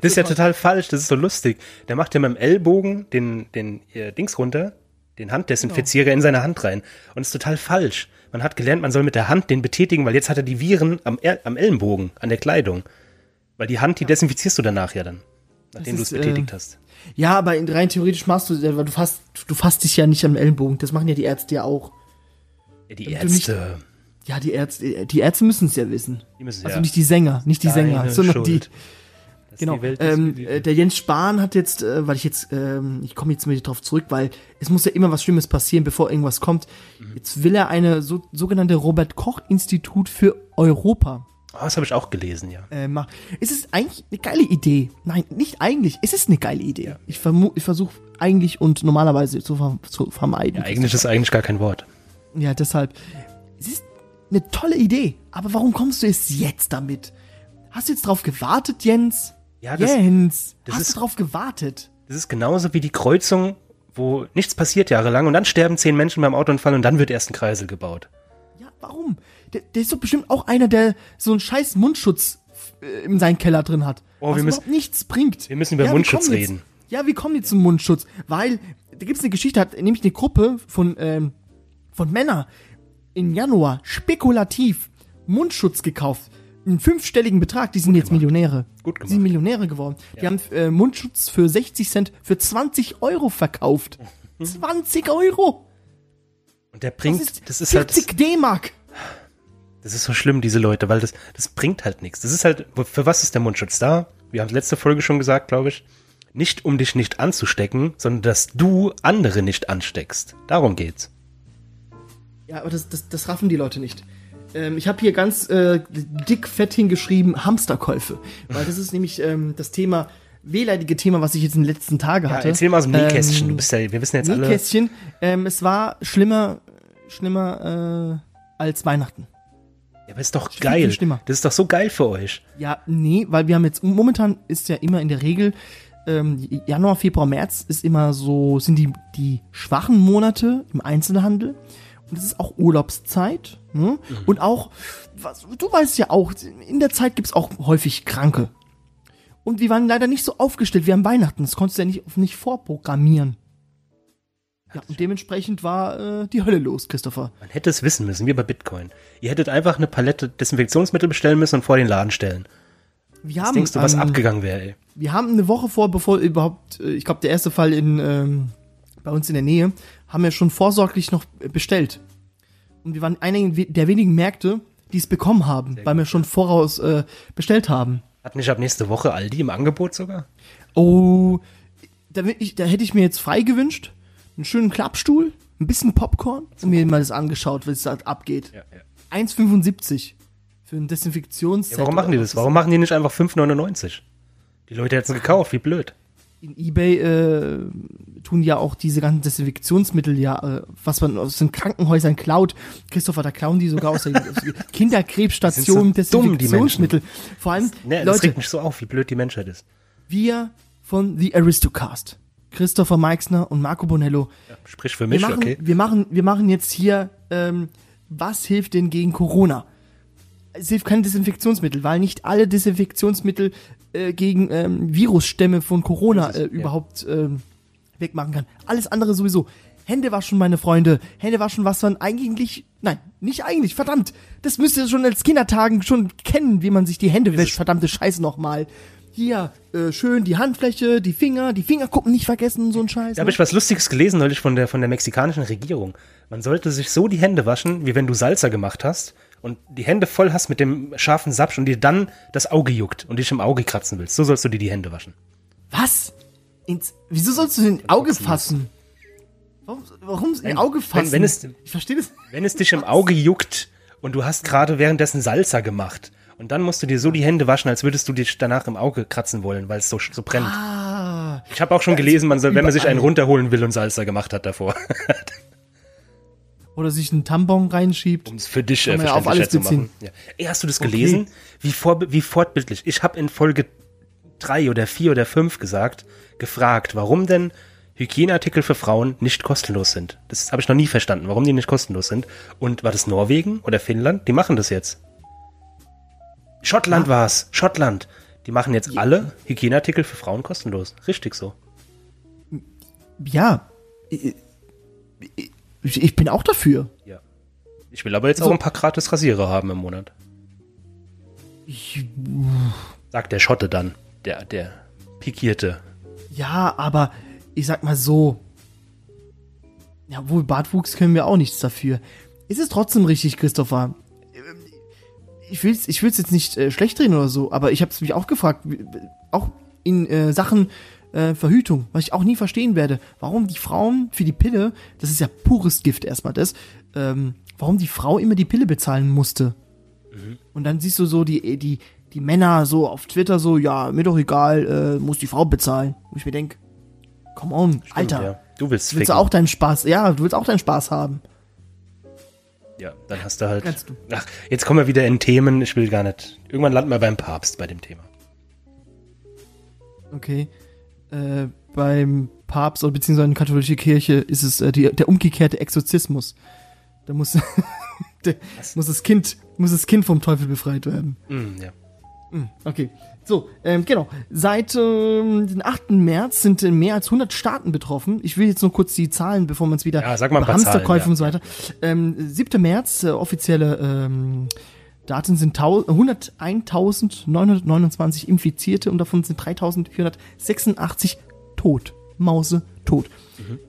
Das ist ja total falsch, das ist so lustig. Der macht ja mit dem Ellbogen den, den äh, Dings runter, den Handdesinfizierer in seine Hand rein. Und ist total falsch. Man hat gelernt, man soll mit der Hand den betätigen, weil jetzt hat er die Viren am, am Ellenbogen, an der Kleidung. Weil die Hand, die desinfizierst du danach ja dann. nachdem du es betätigt äh, hast. Ja, aber in- rein theoretisch machst du, äh, weil du fasst, du fasst dich ja nicht am Ellenbogen. Das machen ja die Ärzte ja auch. Ja, die damit du nicht- Ärzte, Ja, die Ärzte, die Ärzte müssen es ja wissen. die müssen Also ja. nicht die Sänger, nicht die Deine Sänger, sondern Schuld. die. Genau. die Welt ist, Ähm, äh, der Jens Spahn hat jetzt, äh, weil ich jetzt, ähm, ich komme jetzt mal drauf zurück, weil es muss ja immer was Schlimmes passieren, bevor irgendwas kommt. Mhm. Jetzt will er eine so, sogenannte Robert Koch Institut für Europa oh, das habe ich auch gelesen, ja. äh. Es ist eigentlich eine geile Idee. Nein, nicht eigentlich. Es ist eine geile Idee. Ja. Ich, ich versuche eigentlich und normalerweise zu, ver zu vermeiden. ja. Eigentlich ist eigentlich gar kein Wort. Ja, deshalb. Es ist eine tolle Idee. Aber warum kommst du erst jetzt damit? Hast du jetzt drauf gewartet, Jens? Ja, das, Jens, das hast ist- du drauf gewartet? das ist genauso wie die Kreuzung, wo nichts passiert jahrelang und dann sterben zehn Menschen beim Autounfall und dann wird erst ein Kreisel gebaut. Ja, warum? Der, der ist doch bestimmt auch einer, der so einen scheiß Mundschutz äh, in seinem Keller drin hat. Oh, was wir müssen- überhaupt nichts bringt. wir müssen über wir Mundschutz kommen jetzt- reden. Ja, wie kommen die zum Mundschutz? Weil, da gibt's eine Geschichte, hat nämlich eine Gruppe von, ähm, von Männern im Januar spekulativ Mundschutz gekauft. Einen fünfstelligen Betrag, die sind jetzt Millionäre. Gut Die sind gemacht. Millionäre geworden. Die haben äh, Mundschutz für 60 Cent für 20 Euro verkauft. Mhm. 20 Euro! Und der Das bringt, ist, das ist halt, 40 D-Mark! Das ist so schlimm, diese Leute, weil das, das bringt halt nichts. Das ist halt, für was ist der Mundschutz da? Wir haben es letzte Folge schon gesagt, glaube ich. Nicht um dich nicht anzustecken, sondern dass du andere nicht ansteckst. Darum geht's. Ja, aber das, das, das raffen die Leute nicht. Ähm, ich habe hier ganz äh, dick fett hingeschrieben Hamsterkäufe. Weil das ist nämlich ähm, das Thema, wehleidige Thema, was ich jetzt in den letzten Tagen Ja, hatte. erzähl mal aus dem Nähkästchen. du Ähm, bist ja, wir wissen jetzt alle. Nähkästchen. Ähm, es war schlimmer, schlimmer äh, als Weihnachten. Ja, aber ist doch viel geil. Das ist doch so geil für euch. Ja, nee, weil wir haben jetzt, momentan ist ja immer in der Regel, ähm, Januar, Februar, März ist immer so, sind die, die schwachen Monate im Einzelhandel. Und es ist auch Urlaubszeit. Ne? Und auch, was, du weißt ja auch, in der Zeit gibt's auch häufig Kranke. Und wir waren leider nicht so aufgestellt wie an Weihnachten. Das konntest du ja nicht, nicht vorprogrammieren. Ja, und dementsprechend war äh, die Hölle los, Christopher. Man hätte es wissen müssen, wie bei Bitcoin. Ihr hättet einfach eine Palette Desinfektionsmittel bestellen müssen und vor den Laden stellen. Wir Was haben, denkst du, was ähm, abgegangen wäre, ey? wir haben eine Woche vor, bevor überhaupt, äh, ich glaube, der erste Fall in ähm, bei uns in der Nähe, haben wir schon vorsorglich noch bestellt. Und wir waren einer der wenigen Märkte, die es bekommen haben, weil wir schon voraus äh, bestellt haben. Hat nicht ab nächste Woche Aldi im Angebot sogar? Oh, da, ich, da hätte ich mir jetzt frei gewünscht, einen schönen Klappstuhl, ein bisschen Popcorn und mir mal das angeschaut, es da abgeht. Ja, ja. 1,75 für ein Desinfektionsset. ja warum machen die das? was Warum machen die nicht einfach 5,99? Die Leute hätten es gekauft, wie blöd. in eBay äh, tun ja auch diese ganzen Desinfektionsmittel ja, äh, was man aus den Krankenhäusern klaut. Christopher, da klauen die sogar aus der Kinderkrebsstation so dumm, Desinfektionsmittel. Vor allem, Ne, das Leute, regt mich so auf, wie blöd die Menschheit ist. wir von The Aristocast, Christopher Meixner und Marco Bonello, Ja, sprich für wir mich, machen, okay? wir machen, wir machen jetzt hier, ähm, was hilft denn gegen Corona? Es hilft kein Desinfektionsmittel, weil nicht alle Desinfektionsmittel äh, gegen ähm, Virusstämme von Corona äh, ja. überhaupt ähm, wegmachen kann. Alles andere sowieso. Hände waschen, meine Freunde. Hände waschen, was man eigentlich, nein, nicht eigentlich, verdammt. Das müsst ihr schon als Kindertagen schon kennen, wie man sich die Hände wäscht. Verdammte Scheiße nochmal. Hier, äh, schön die Handfläche, die Finger, die Fingerkuppen nicht vergessen, so ein Scheiß. Da habe ne? ich was Lustiges gelesen neulich von der, von der mexikanischen Regierung. Man sollte sich so die Hände waschen, wie wenn du Salsa gemacht hast und die Hände voll hast mit dem scharfen Sapsch und dir dann das Auge juckt und dich im Auge kratzen willst. So sollst du dir die Hände waschen. Was? Ins, wieso sollst du den Auge fassen? Warum, warum Wenn- in Auge fassen? wenn es- ich verstehe das. Wenn es dich im Auge juckt und du hast gerade währenddessen Salsa gemacht und dann musst du dir so die Hände waschen, als würdest du dich danach im Auge kratzen wollen, weil es so, so brennt. Ah, Ich habe auch schon gelesen, man soll, wenn man sich einen runterholen will und Salsa gemacht hat davor, oder sich einen Tampon reinschiebt. um es für dich äh, ja auf verständlicher alles zu machen. Ja. Ey, hast du das Okay. gelesen? Wie, vor, wie fortbildlich. Ich habe in Folge drei oder vier oder fünf gesagt, gefragt, warum denn Hygieneartikel für Frauen nicht kostenlos sind. Das habe ich noch nie verstanden, warum die nicht kostenlos sind. Und war das Norwegen oder Finnland? Die machen das jetzt. Schottland war's. Schottland. Die machen jetzt alle Hygieneartikel für Frauen kostenlos. Richtig so. Ja. Ich, bin auch dafür. Ja. Ich will aber jetzt So. auch ein paar gratis Rasierer haben im Monat. Ich, Sagt der Schotte dann. Der, der pikierte. Ja, aber ich sag mal so. Ja, wohl Bartwuchs können wir auch nichts dafür. Ist es trotzdem richtig, Christopher? Ich will's, ich will's jetzt nicht äh, schlecht reden oder so, aber ich habe mich auch gefragt, auch in äh, Sachen äh, Verhütung, was ich auch nie verstehen werde, warum die Frauen für die Pille, das ist ja pures Gift erstmal das, ähm, warum die Frau immer die Pille bezahlen musste. Und dann siehst du so die, die, die Männer so auf Twitter so, ja, mir doch egal, äh, muss die Frau bezahlen. Wo ich mir denk, come on, Alter, Ja. Du willst willst du auch deinen Spaß, ja, du willst auch deinen Spaß haben. Ja, dann hast du halt. Kannst du. Ach, jetzt kommen wir wieder in Themen. Ich will gar nicht. Irgendwann landen wir beim Papst bei dem Thema. Okay. Äh, beim Papst oder beziehungsweise in der katholischen Kirche ist es äh, die, der umgekehrte Exorzismus. Da muss, [laughs] der, muss das Kind, muss das Kind vom Teufel befreit werden. Hm, ja. Okay. So, ähm, genau. Seit ähm, dem 8. März sind äh, mehr als 100 Staaten betroffen. Ich will jetzt nur kurz die Zahlen, bevor man es wieder Ja, sag mal Hamsterkäufe ja. und so weiter. Ähm, 7. März, äh, offizielle ähm, Daten sind tau- 101.929 Infizierte und davon sind 3.486 tot. Mause tot.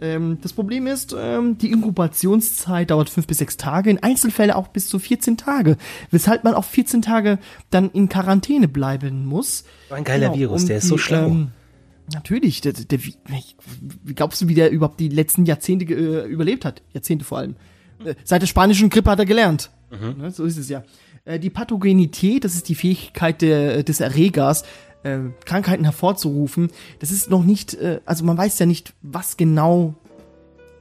Ähm, das Problem ist, ähm, die Inkubationszeit dauert fünf bis sechs Tage, in Einzelfällen auch bis zu 14 Tage, weshalb man auch 14 Tage dann in Quarantäne bleiben muss. Ein geiler Virus, um der ist so schlau. ähm, natürlich, der, der, wie, wie glaubst du, wie der überhaupt die letzten Jahrzehnte äh, überlebt hat? Jahrzehnte vor allem. Äh, seit der spanischen Grippe hat er gelernt. Mhm. Ne, so ist es ja. Äh, die Pathogenität, das ist die Fähigkeit der, des Erregers, äh, Krankheiten hervorzurufen. Das ist noch nicht, äh, also man weiß ja nicht, was genau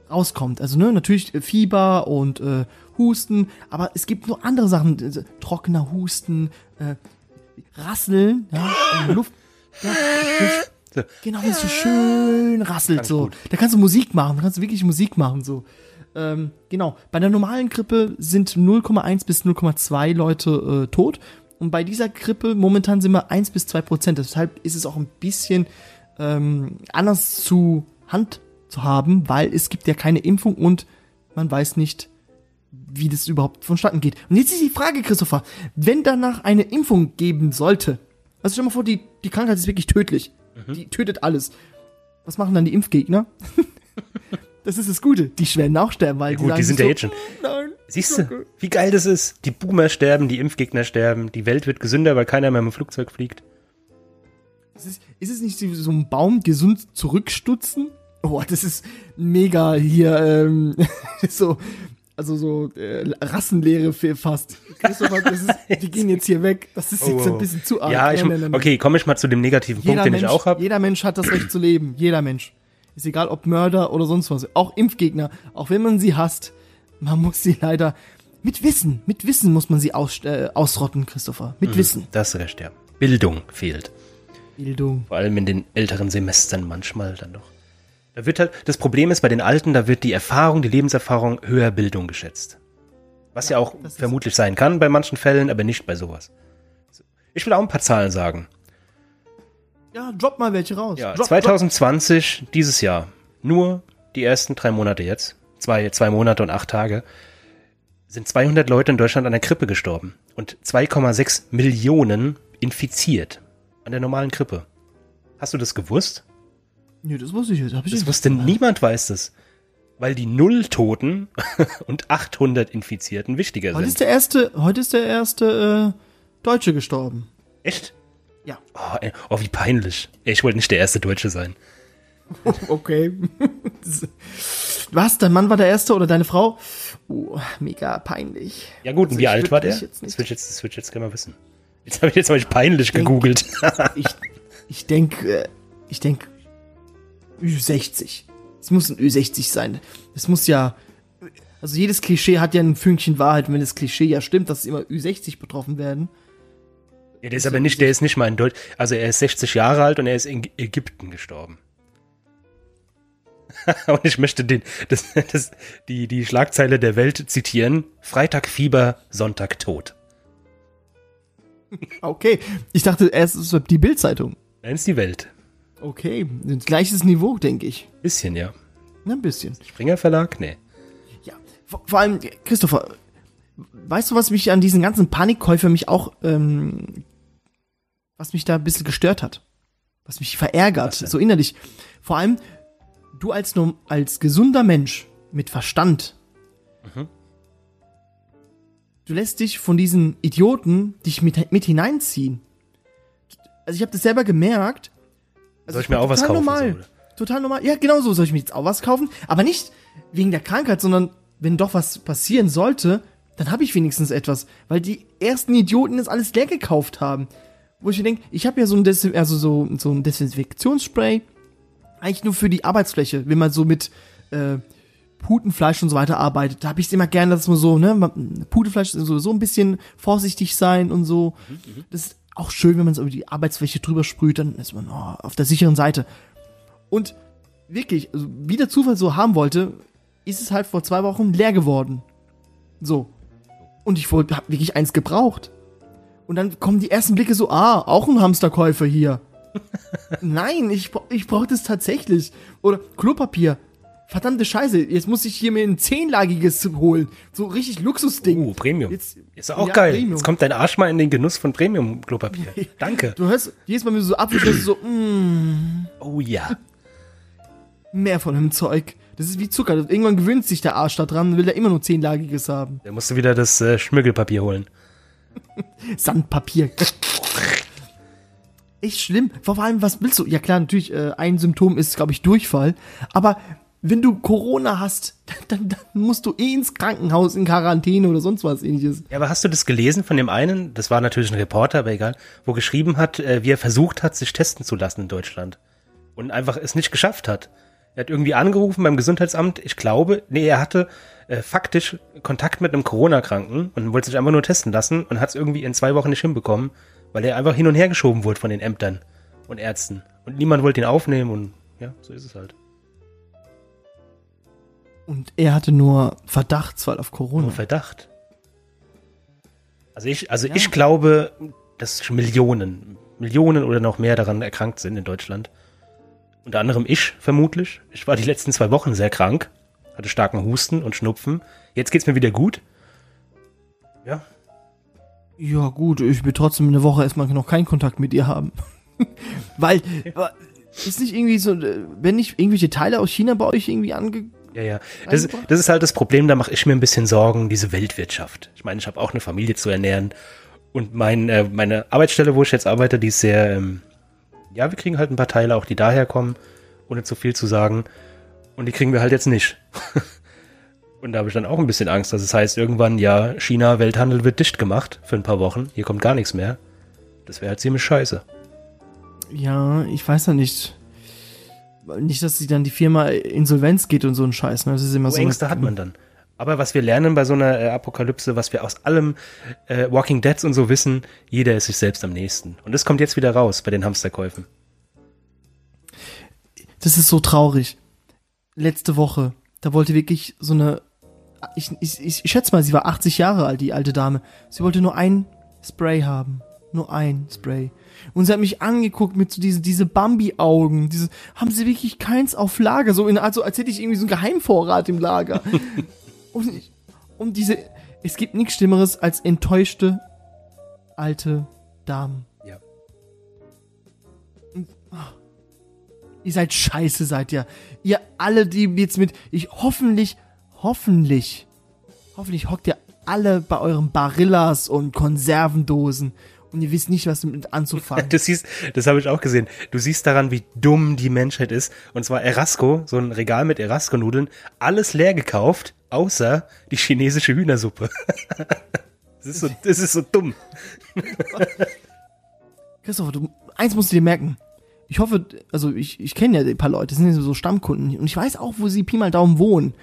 rauskommt. Also ne, natürlich äh, Fieber und äh, Husten, aber es gibt nur andere Sachen, äh, trockener Husten, äh, Rasseln, ja, äh, Luft. Ja, So. Genau, wenn es so schön rasselt Ganz so. gut. Da kannst du Musik machen, da kannst du wirklich Musik machen so. Ähm, genau. Bei der normalen Grippe sind 0,1 bis 0,2 Leute äh, tot. Und bei dieser Grippe momentan sind wir 1 bis 2 Prozent. Deshalb ist es auch ein bisschen ähm, anders zu Hand zu haben, weil es gibt ja keine Impfung und man weiß nicht, wie das überhaupt vonstatten geht. Und jetzt ist die Frage, Christopher, wenn danach eine Impfung geben sollte, also stell mal vor, die, die Krankheit ist wirklich tödlich. Die tötet alles. Was machen dann die Impfgegner? [laughs] das ist das Gute. Die werden auch sterben, weil gut, die sagen sind so, ja jetzt schon. Siehst du, wie geil das ist? Die Boomer sterben, die Impfgegner sterben, die Welt wird gesünder, weil keiner mehr mit dem Flugzeug fliegt. Ist es, ist es nicht so ein Baum gesund zurückstutzen? Oh, das ist mega hier, ähm, [laughs] so, also so äh, Rassenlehre fast. Christopher, das ist, die gehen jetzt hier weg. Das ist jetzt ein bisschen zu arg. Oh, Ja, ich, okay, komme ich mal zu dem negativen Punkt, Jeder den Mensch, ich auch habe. jeder Mensch hat das Recht zu leben. Jeder Mensch. Ist egal, ob Mörder oder sonst was. Auch Impfgegner. Auch wenn man sie hasst, man muss sie leider mit Wissen, mit Wissen muss man sie aus, äh, ausrotten, Christopher. Mit Wissen. Das ist recht, ja. Bildung fehlt. Bildung. Vor allem in den älteren Semestern manchmal dann noch. Da wird halt, das Problem ist bei den Alten, da wird die Erfahrung, die Lebenserfahrung höher Bildung geschätzt. Was ja, auch das ist- vermutlich sein kann bei manchen Fällen, aber nicht bei sowas. So. Ich will auch ein paar Zahlen sagen. Ja, drop mal welche raus. Ja, drop, 2020, dieses Jahr, nur die ersten drei Monate jetzt, zwei, zwei Monate und acht Tage, sind 200 Leute in Deutschland an der Grippe gestorben und 2,6 Millionen infiziert an der normalen Grippe. Hast du das gewusst? Nee, das wusste ich jetzt. Hab ich Das wusste niemand weiß das. Weil die null Toten [laughs] und 800 Infizierten wichtiger Heute ist sind. der erste, heute ist der erste äh, Deutsche gestorben. Echt? Ja. Oh, oh, wie peinlich. Ich wollte nicht der erste Deutsche sein. [laughs] Okay. Was? Dein Mann war der Erste oder deine Frau? Oh, mega peinlich. Ja gut, und Also wie alt war der? jetzt nicht- Das will ich jetzt, das will ich jetzt gerne mal wissen. Jetzt habe ich jetzt mal peinlich gegoogelt. [laughs] Ich, ich denke, äh, ich denke, Ü60. Es muss ein Ü60 sein. Es muss ja, also jedes Klischee hat ja ein Fünkchen Wahrheit. Und wenn das Klischee ja stimmt, dass immer Ü60 betroffen werden. ja, der ist aber nicht, der ist nicht mal in Deutsch. Also er ist 60 Jahre alt und er ist in Ägypten gestorben. [laughs] und ich möchte den, das, das, die, die Schlagzeile der Welt zitieren. Freitag Fieber, Sonntag Tod. [laughs] Okay. Ich dachte erst, es ist die Bildzeitung. Nein, ist die Welt. Okay. Gleiches Niveau, denke ich. Bisschen, ja. Ein bisschen. Springer Verlag? Nee. Ja, vor, vor allem, Christopher, weißt du, was mich an diesen ganzen Panikkäufer mich auch, ähm, was mich da ein bisschen gestört hat? was mich verärgert, Was so innerlich. Vor allem, du als, als gesunder Mensch mit Verstand, Mhm. du lässt dich von diesen Idioten dich mit, mit hineinziehen. Also ich habe das selber gemerkt. Also Soll ich mir auch was total kaufen? Normal. So? Total normal. Ja, genau so soll ich mir jetzt auch was kaufen. Aber nicht wegen der Krankheit, sondern wenn doch was passieren sollte, dann habe ich wenigstens etwas. Weil die ersten Idioten das alles leer gekauft haben. Wo ich mir denke, ich habe ja so ein, Des also so, so ein Desinfektionsspray. Eigentlich nur für die Arbeitsfläche. Wenn man so mit äh, Putenfleisch und so weiter arbeitet, da habe ich es immer gerne, dass man so, ne, Putenfleisch sowieso ein bisschen vorsichtig sein und so. Das ist auch schön, wenn man so über die Arbeitsfläche drüber sprüht, dann ist man oh, auf der sicheren Seite. Und wirklich, also wie der Zufall so haben wollte, ist es halt vor zwei Wochen leer geworden. So. Und ich wollte, hab wirklich eins gebraucht. Und dann kommen die ersten Blicke so, ah, auch ein Hamsterkäufer hier. Nein, ich, ich brauche das tatsächlich. Oder Klopapier. Verdammte Scheiße, jetzt muss ich hier mir ein zehnlagiges holen. So richtig Luxusding. Uh, Premium. Jetzt- ist auch ja, geil. Premium. Jetzt kommt dein Arsch mal in den Genuss von Premium-Klopapier. Danke. Du hörst jedes Mal, wenn du so abwischst, so, mm, Oh ja. mehr von dem Zeug. Das ist wie Zucker. Irgendwann gewöhnt sich der Arsch da dran und will er immer nur zehnlagiges haben. Da musst du wieder das äh, Schmüggelpapier holen. [laughs] Sandpapier. [laughs] Echt schlimm. Vor allem, was willst du? Ja klar, natürlich, äh, ein Symptom ist, glaube ich, Durchfall. Aber wenn du Corona hast, [laughs] dann, dann musst du eh ins Krankenhaus, in Quarantäne oder sonst was ähnliches. Ja, aber hast du das gelesen von dem einen, das war natürlich ein Reporter, aber egal, wo geschrieben hat, äh, wie er versucht hat, sich testen zu lassen in Deutschland. Und einfach es nicht geschafft hat. Er hat irgendwie angerufen beim Gesundheitsamt, ich glaube, nee, er hatte äh, faktisch Kontakt mit einem Corona-Kranken und wollte sich einfach nur testen lassen und hat es irgendwie in zwei Wochen nicht hinbekommen, weil er einfach hin und her geschoben wurde von den Ämtern und Ärzten. Und niemand wollte ihn aufnehmen und ja, so ist es halt. Und er hatte nur Verdachtsfall auf Corona. Nur Verdacht. Also ich, also Ja. ich glaube, dass Millionen, Millionen oder noch mehr daran erkrankt sind in Deutschland. Unter anderem ich vermutlich. Ich war die letzten zwei Wochen sehr krank, hatte starken Husten und Schnupfen. Jetzt geht's mir wieder gut. Ja, Ja, gut, ich will trotzdem eine Woche erstmal noch keinen Kontakt mit ihr haben. [laughs] Weil, ist nicht irgendwie so, äh, wenn nicht irgendwelche Teile aus China bei euch irgendwie ange... ja, ja. Das, das ist halt das Problem, da mache ich mir ein bisschen Sorgen, diese Weltwirtschaft. Ich meine, ich habe auch eine Familie zu ernähren. Und mein, äh, meine Arbeitsstelle, wo ich jetzt arbeite, die ist sehr, ähm, ja, wir kriegen halt ein paar Teile auch, die daherkommen, ohne zu viel zu sagen. Und die kriegen wir halt jetzt nicht. [laughs] Und da habe ich dann auch ein bisschen Angst, dass es heißt, irgendwann, ja, China, Welthandel wird dicht gemacht für ein paar Wochen. Hier kommt gar nichts mehr. Das wäre halt ziemlich scheiße. Ja, ich weiß ja nicht. Nicht, dass sie dann die Firma Insolvenz geht und so ein Scheiß, ne? Das ist immer So so. Ängste hat man dann. Aber was wir lernen bei so einer äh, Apokalypse, was wir aus allem äh, Walking Deads und so wissen, jeder ist sich selbst am nächsten. Und das kommt jetzt wieder raus bei den Hamsterkäufen. Das ist so traurig. Letzte Woche, da wollte wirklich so eine. Ich, ich, ich, schätze mal, sie war 80 Jahre alt, die alte Dame. Sie wollte nur ein Spray haben. Nur ein Spray. Und sie hat mich angeguckt mit so diese, diese Bambi-Augen. Diese, haben sie wirklich keins auf Lager? So in, also als hätte ich irgendwie so einen Geheimvorrat im Lager. [laughs] und, ich, und diese, es gibt nichts Schlimmeres als enttäuschte alte Damen. Ja. Ihr seid scheiße, seid ihr. Ihr alle, die jetzt mit, ich hoffentlich, hoffentlich, hoffentlich hockt ihr alle bei euren Barillas und Konservendosen und ihr wisst nicht, was damit anzufangen. [laughs] Du siehst, das habe ich auch gesehen. Du siehst daran, wie dumm die Menschheit ist. Und zwar Erasco, so ein Regal mit Erasco-Nudeln, alles leer gekauft, außer die chinesische Hühnersuppe. [laughs] Das ist so, das ist so dumm. [laughs] Christopher, du, eins musst du dir merken. Ich hoffe, also ich, ich kenne ja ein paar Leute, das sind ja so Stammkunden und ich weiß auch, wo sie Pi mal Daumen wohnen.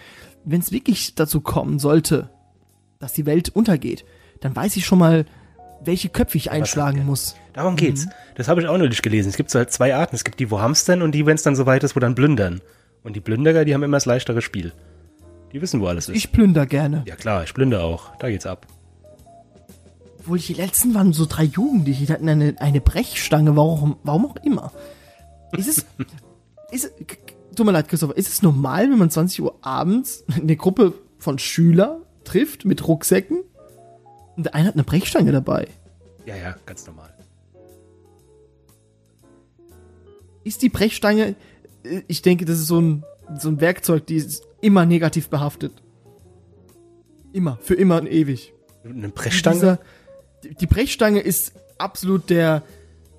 Wenn es wirklich dazu kommen sollte, dass die Welt untergeht, dann weiß ich schon mal, welche Köpfe ich einschlagen muss. Darum geht's. Das habe ich auch neulich gelesen. Es gibt so halt zwei Arten. Es gibt die, wo hamstern und die, wenn es dann so weit ist, wo dann plündern. Und die Plünderer, die haben immer das leichtere Spiel. Die wissen, wo alles ist. Ich plünder gerne. ja klar, ich plündere auch. Da geht's ab. Obwohl die letzten waren so drei Jugendliche, die hatten eine, eine Brechstange, warum, warum auch immer. Ist es, [laughs] ist, tut mir leid, Christopher, ist es normal, wenn man 20 Uhr abends eine Gruppe von Schüler trifft mit Rucksäcken und der eine hat eine Brechstange dabei? Ja, ja, ganz normal. ist die Brechstange, äh, ich denke, das ist so ein, so ein Werkzeug, die ist immer negativ behaftet. Immer, für immer und ewig. Eine Brechstange? Dieser, die- die Brechstange ist absolut der,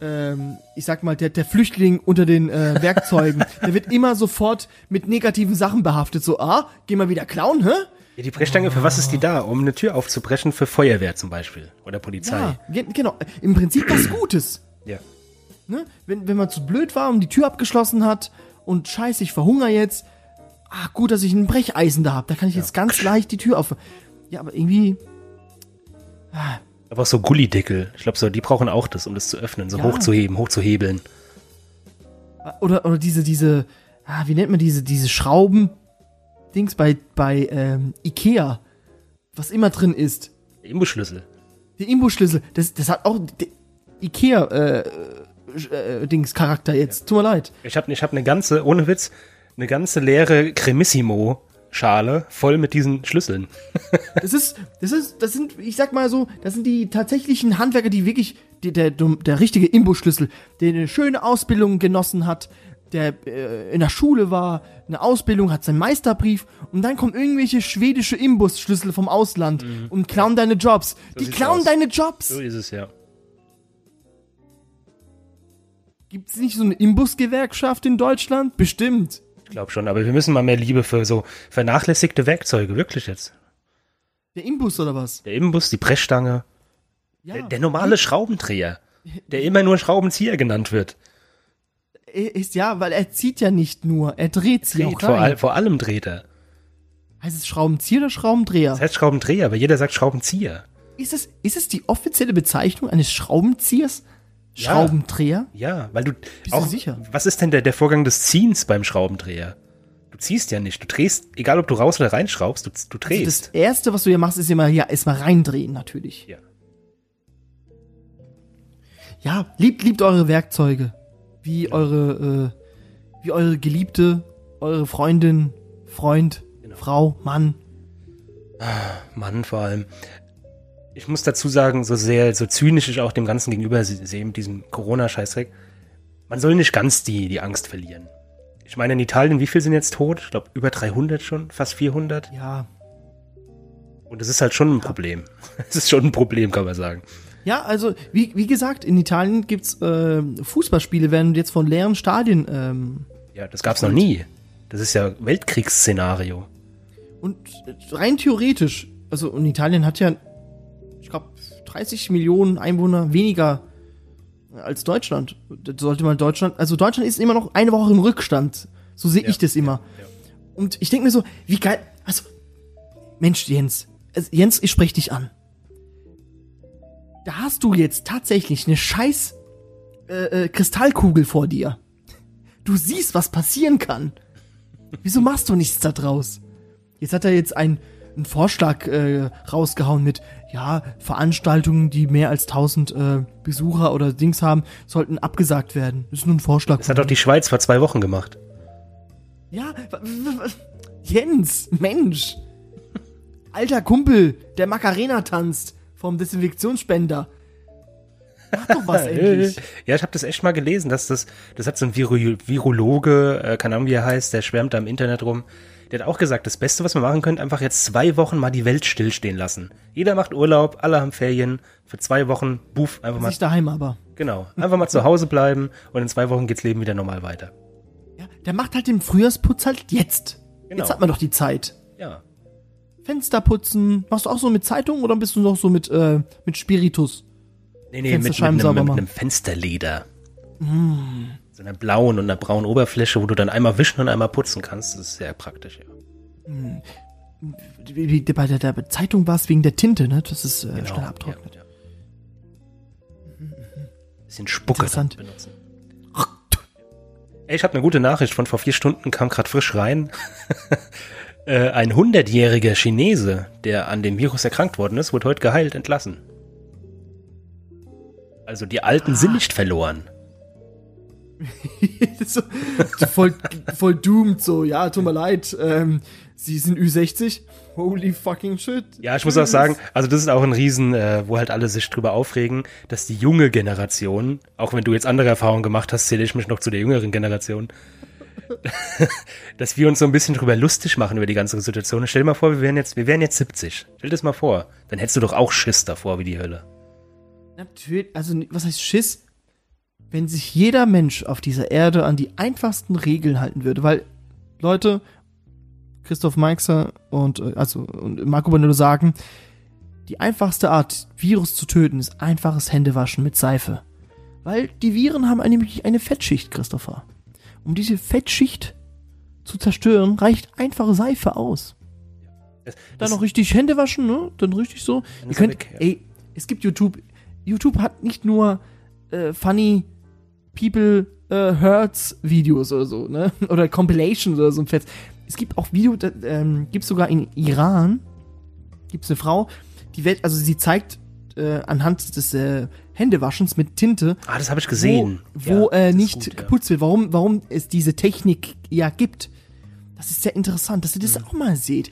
ähm, ich sag mal, der, der Flüchtling unter den äh, Werkzeugen. [laughs] der wird immer sofort mit negativen Sachen behaftet. So, ah, geh mal wieder klauen, hä? Ja, die Brechstange, für was ist die da? Um eine Tür aufzubrechen für Feuerwehr zum Beispiel. Oder Polizei. Ja, ge- genau. Im Prinzip was Gutes. Ja. Ne? Wenn, wenn man zu blöd war und die Tür abgeschlossen hat und scheiße, ich verhungere jetzt. Ah, gut, dass ich ein Brecheisen da hab. Da kann ich jetzt ganz leicht die Tür auf. Ja, aber irgendwie. Aber auch so Gullideckel. Ich glaube, so, die brauchen auch das, um das zu öffnen, so Ja. hochzuheben, hochzuhebeln. Oder, oder diese, diese, ah, wie nennt man diese, diese Schrauben-Dings bei, bei ähm, Ikea, was immer drin ist. Der Imbusschlüssel. Der Imbusschlüssel, das, das hat auch der Ikea, äh, äh, jetzt. Tut mir leid. Ich habe ich hab eine ganze, ohne Witz, eine ganze leere Cremissimo-Schale voll mit diesen Schlüsseln. [laughs] Das ist, das ist, das sind, ich sag mal so, das sind die tatsächlichen Handwerker, die wirklich, die, der, der richtige Imbusschlüssel, der eine schöne Ausbildung genossen hat, der äh, in der Schule war, eine Ausbildung, hat seinen Meisterbrief und dann kommen irgendwelche schwedische Imbusschlüssel vom Ausland und klauen deine Jobs. die sieht's klauen aus. deine Jobs. So ist es ja. Gibt's nicht so eine Imbusgewerkschaft in Deutschland? Bestimmt. Ich glaube schon, aber wir müssen mal mehr Liebe für so vernachlässigte Werkzeuge, wirklich jetzt. Der Imbus oder was? Der Imbus, die Brechstange, Ja. der, der normale Schraubendreher, [laughs] der immer nur Schraubenzieher genannt wird. Er ist ja, weil er zieht ja nicht nur, er dreht sie auch Dreht, vor, all, rein. vor allem dreht er. Heißt es Schraubenzieher oder Schraubendreher? Das heißt Schraubendreher, aber jeder sagt Schraubenzieher. Ist es, ist es die offizielle Bezeichnung eines Schraubenziehers? Ja. Schraubendreher? Ja, weil du du auch, sicher? was ist denn der, der Vorgang des Ziehens beim Schraubendreher? Du ziehst ja nicht, du drehst, egal ob du raus oder reinschraubst, du, du Also drehst. das erste, was du hier machst, ist immer, ja, erstmal reindrehen, natürlich. ja. Ja, liebt, liebt eure Werkzeuge. Wie eure, äh, wie eure Geliebte, eure Freundin, Freund, Genau. Frau, Mann. Mann, vor allem. Ich muss dazu sagen, so sehr, so zynisch ich auch dem Ganzen gegenüber se- sehe mit diesem Corona-Scheißdreck, man soll nicht ganz die, die Angst verlieren. Ich meine, in Italien, wie viel sind jetzt tot? Ich glaube, über 300 schon, fast 400. Ja. Und das ist halt schon ein Problem. [laughs] Es ist schon ein Problem, kann man sagen. Ja, also, wie, wie gesagt, in Italien gibt's äh, Fußballspiele, werden jetzt von leeren Stadien ähm, Ja, das gab's noch nie. Das ist ja Weltkriegsszenario. Und rein theoretisch, also und Italien hat ja, 30 Millionen Einwohner weniger als Deutschland. Das sollte man Deutschland, also Deutschland ist immer noch eine Woche im Rückstand. So sehe ich das immer. ja. Und ich denke mir so, wie geil, also, Mensch, Jens, also, Jens, ich sprech dich an. Da hast du jetzt tatsächlich eine scheiß äh, äh, Kristallkugel vor dir. Du siehst, was passieren kann. Wieso machst du nichts da draus? Jetzt hat er jetzt einen, einen Vorschlag äh, rausgehauen mit, ja, Veranstaltungen, die mehr als 1000 äh, Besucher oder Dings haben, sollten abgesagt werden. Das ist nur ein Vorschlag. Das hat doch die Schweiz vor zwei Wochen gemacht. ja, Jens, Mensch. Alter Kumpel, der Macarena tanzt vom Desinfektionsspender. Mach doch was [laughs] endlich. Ja, ich habe das echt mal gelesen, dass das, das hat so ein Viru Virologe, äh, keine Ahnung wie er heißt, der schwärmt da im Internet rum. Der hat auch gesagt, das Beste, was wir machen können, einfach jetzt zwei Wochen mal die Welt stillstehen lassen. Jeder macht Urlaub, alle haben Ferien, für zwei Wochen, buff, einfach mal, Sich daheim aber. genau, einfach mal zu Hause bleiben und in zwei Wochen geht's Leben wieder normal weiter. Ja, der macht halt den Frühjahrsputz halt jetzt. Genau. Jetzt hat man doch die Zeit. Ja. Fenster putzen. Machst du auch so mit Zeitung oder bist du noch so mit, äh, mit Spiritus? Nee, nee, mit, mit, einem, mit einem Fensterleder. So einer blauen und einer braunen Oberfläche, wo du dann einmal wischen und einmal putzen kannst. Das ist sehr praktisch, ja. Wie, wie, bei der, der Zeitung war es wegen der Tinte, ne? Das ist äh, Genau, schnell abtrocknet. Ja, ja. Bisschen Spucke Interessant. benutzen. Ey, ich habe eine gute Nachricht von vor vier Stunden, kam gerade frisch rein. [laughs] äh, ein hundertjähriger Chinese, der an dem Virus erkrankt worden ist, wurde heute geheilt entlassen. Also die Alten sind nicht verloren. [laughs] so, voll, voll doomed, so, ja, tut mir leid. Ähm, Sie sind Ü60. Holy fucking shit. Ja, ich muss auch sagen, also das ist auch ein Riesen, äh, wo halt alle sich drüber aufregen, dass die junge Generation, auch wenn du jetzt andere Erfahrungen gemacht hast, zähle ich mich noch zu der jüngeren Generation, [laughs] dass wir uns so ein bisschen drüber lustig machen über die ganze Situation. Stell dir mal vor, wir wären jetzt, wir wären jetzt 70. Stell dir das mal vor. Dann hättest du doch auch Schiss davor wie die Hölle. Natürlich, also was heißt Schiss? Wenn sich jeder Mensch auf dieser Erde an die einfachsten Regeln halten würde, weil Leute, Christoph Meixer und äh, also und Marco Bonello sagen, die einfachste Art, Virus zu töten, ist einfaches Händewaschen mit Seife. Weil die Viren haben nämlich eine Fettschicht, Christopher. Um diese Fettschicht zu zerstören, reicht einfache Seife aus. Das, Dann noch richtig Hände waschen, ne? Dann richtig so. Ihr könnt, weg, ja. ey, es gibt YouTube. YouTube hat nicht nur äh, funny people äh, hurts Videos oder so, ne? [laughs] Oder Compilations oder so ein Fett. Es gibt auch Video, da, ähm, gibt's sogar in Iran, gibt's eine Frau, die Welt, also sie zeigt äh, anhand des äh, Händewaschens mit Tinte, ah, das habe ich gesehen. wo, wo Ja, äh, nicht gut, ja. geputzt wird, warum, warum es diese Technik ja gibt. Das ist sehr interessant, dass ihr das auch mal seht.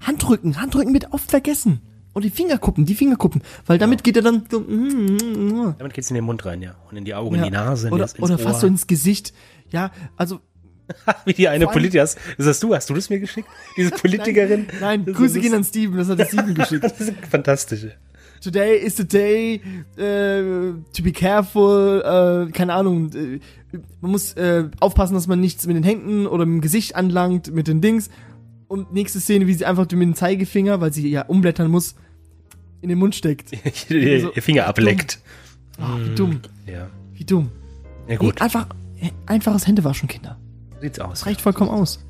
Handrücken, Handrücken wird oft vergessen. Und die Fingerkuppen, die Fingerkuppen. Weil damit geht er dann so, mm, mm, mm. Damit geht's in den Mund rein, ja. Und in die Augen, in die Nase, in oder, das, ins oder Ohr. fast so ins Gesicht. Ja, also [laughs] Wie die eine Politikerin. Das hast du, hast du das mir geschickt? Diese [laughs] Politikerin? nein, Das Grüße ist- gehen an Steven, das hat der Steven geschickt. [laughs] Das ist fantastisch. Today is the day äh, to be careful, äh, keine Ahnung, äh, man muss aufpassen, dass man nichts mit den Händen oder mit dem Gesicht anlangt, mit den Dings. Und nächste Szene, wie sie einfach mit dem Zeigefinger, weil sie ja umblättern muss, in den Mund steckt. ihr, So- ihr Finger ableckt. Ah, wie dumm, Ja. wie dumm. Ja, gut. Nee, einfach, einfaches Händewaschen, Kinder. Sieht's aus. Das reicht vollkommen aus.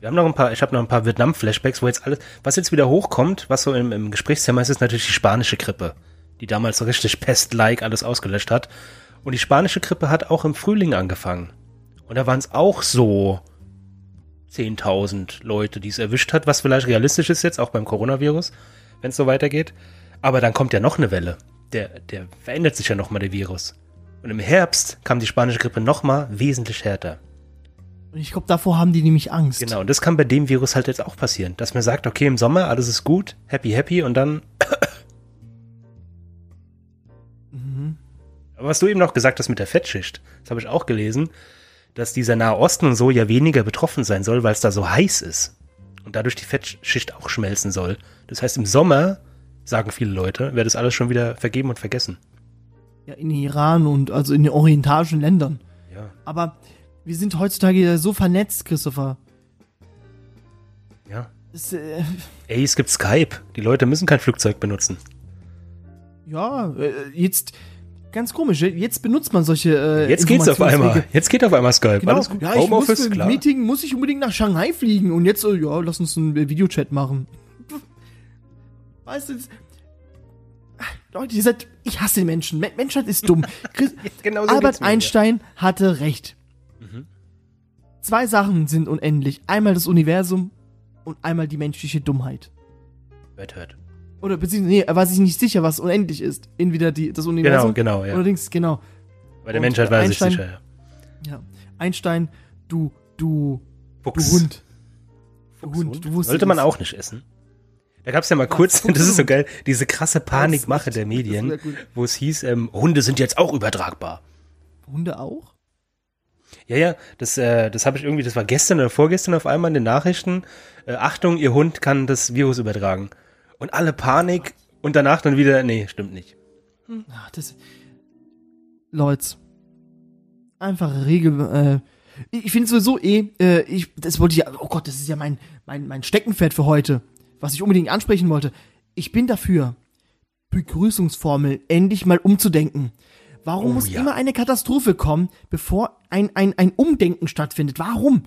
Wir haben noch ein paar, ich habe noch ein paar Vietnam-Flashbacks, wo jetzt alles, was jetzt wieder hochkommt, was so im, im Gesprächsthema ist, ist natürlich die spanische Grippe, die damals so richtig Pest-like alles ausgelöscht hat. Und die spanische Grippe hat auch im Frühling angefangen. Und da waren es auch so 10.000 Leute, die es erwischt hat, was vielleicht realistisch ist jetzt, auch beim Coronavirus, wenn es so weitergeht. Aber dann kommt ja noch eine Welle. Der, der verändert sich ja nochmal, der Virus. Und im Herbst kam die spanische Grippe nochmal wesentlich härter. Und ich glaube, davor haben die nämlich Angst. Genau, und das kann bei dem Virus halt jetzt auch passieren, dass man sagt, okay, im Sommer alles ist gut, happy, happy und dann. [coughs] Aber was du eben noch gesagt hast mit der Fettschicht, das habe ich auch gelesen, dass dieser Nahe Osten und so ja weniger betroffen sein soll, weil es da so heiß ist und dadurch die Fettschicht auch schmelzen soll. Das heißt, im Sommer, sagen viele Leute, wäre das alles schon wieder vergeben und vergessen. Ja, in Iran und also in den orientalischen Ländern. Ja, Aber wir sind heutzutage ja so vernetzt, Christopher. ja. Das, äh, Ey, es gibt Skype. Die Leute müssen kein Flugzeug benutzen. ja, äh, jetzt ganz komisch. Jetzt benutzt man solche. Äh, Jetzt geht's auf einmal. Jetzt geht auf einmal Skype. Genau. Alles gut. Ja, ich muss Homeoffice, für ein klar. Meeting muss ich unbedingt nach Shanghai fliegen und jetzt so, ja, lass uns einen äh, Videochat machen. [laughs] Weißt du, Leute, ihr seid, ich hasse den Menschen. Men- Menschheit ist dumm. [laughs] Chris, Genau so Albert mir, Einstein hatte recht. Mhm. Zwei Sachen sind unendlich. Einmal das Universum und einmal die menschliche Dummheit. ja. Hört, hört. Oder beziehungsweise, nee, er war sich nicht sicher, was unendlich ist. Entweder die, das Universum Genau, genau, ja. oder Dings, genau. Bei der Und Menschheit war er sich sicher, ja. Ja. Einstein, du, du, du Fuchs. Hund. Du Fuchs, Hund, du wusstest Sollte man es. auch nicht essen. Da gab's ja mal kurz, [laughs] das ist so geil, diese krasse Panikmache der Medien, wo es hieß, ähm, Hunde sind jetzt auch übertragbar. Hunde auch? Ja, ja, das, äh, das habe ich irgendwie, das war gestern oder vorgestern auf einmal in den Nachrichten. Äh, Achtung, ihr Hund kann das Virus übertragen. Und alle Panik und danach dann wieder, nee, stimmt nicht. Ach, das. Leute. Einfache Regel. Äh, ich finde sowieso eh, äh, ich, das wollte ich ja, oh Gott, das ist ja mein, mein, mein Steckenpferd für heute, was ich unbedingt ansprechen wollte. Ich bin dafür, Begrüßungsformel endlich mal umzudenken. Warum Oh, muss ja. immer eine Katastrophe kommen, bevor ein, ein, ein Umdenken stattfindet? Warum?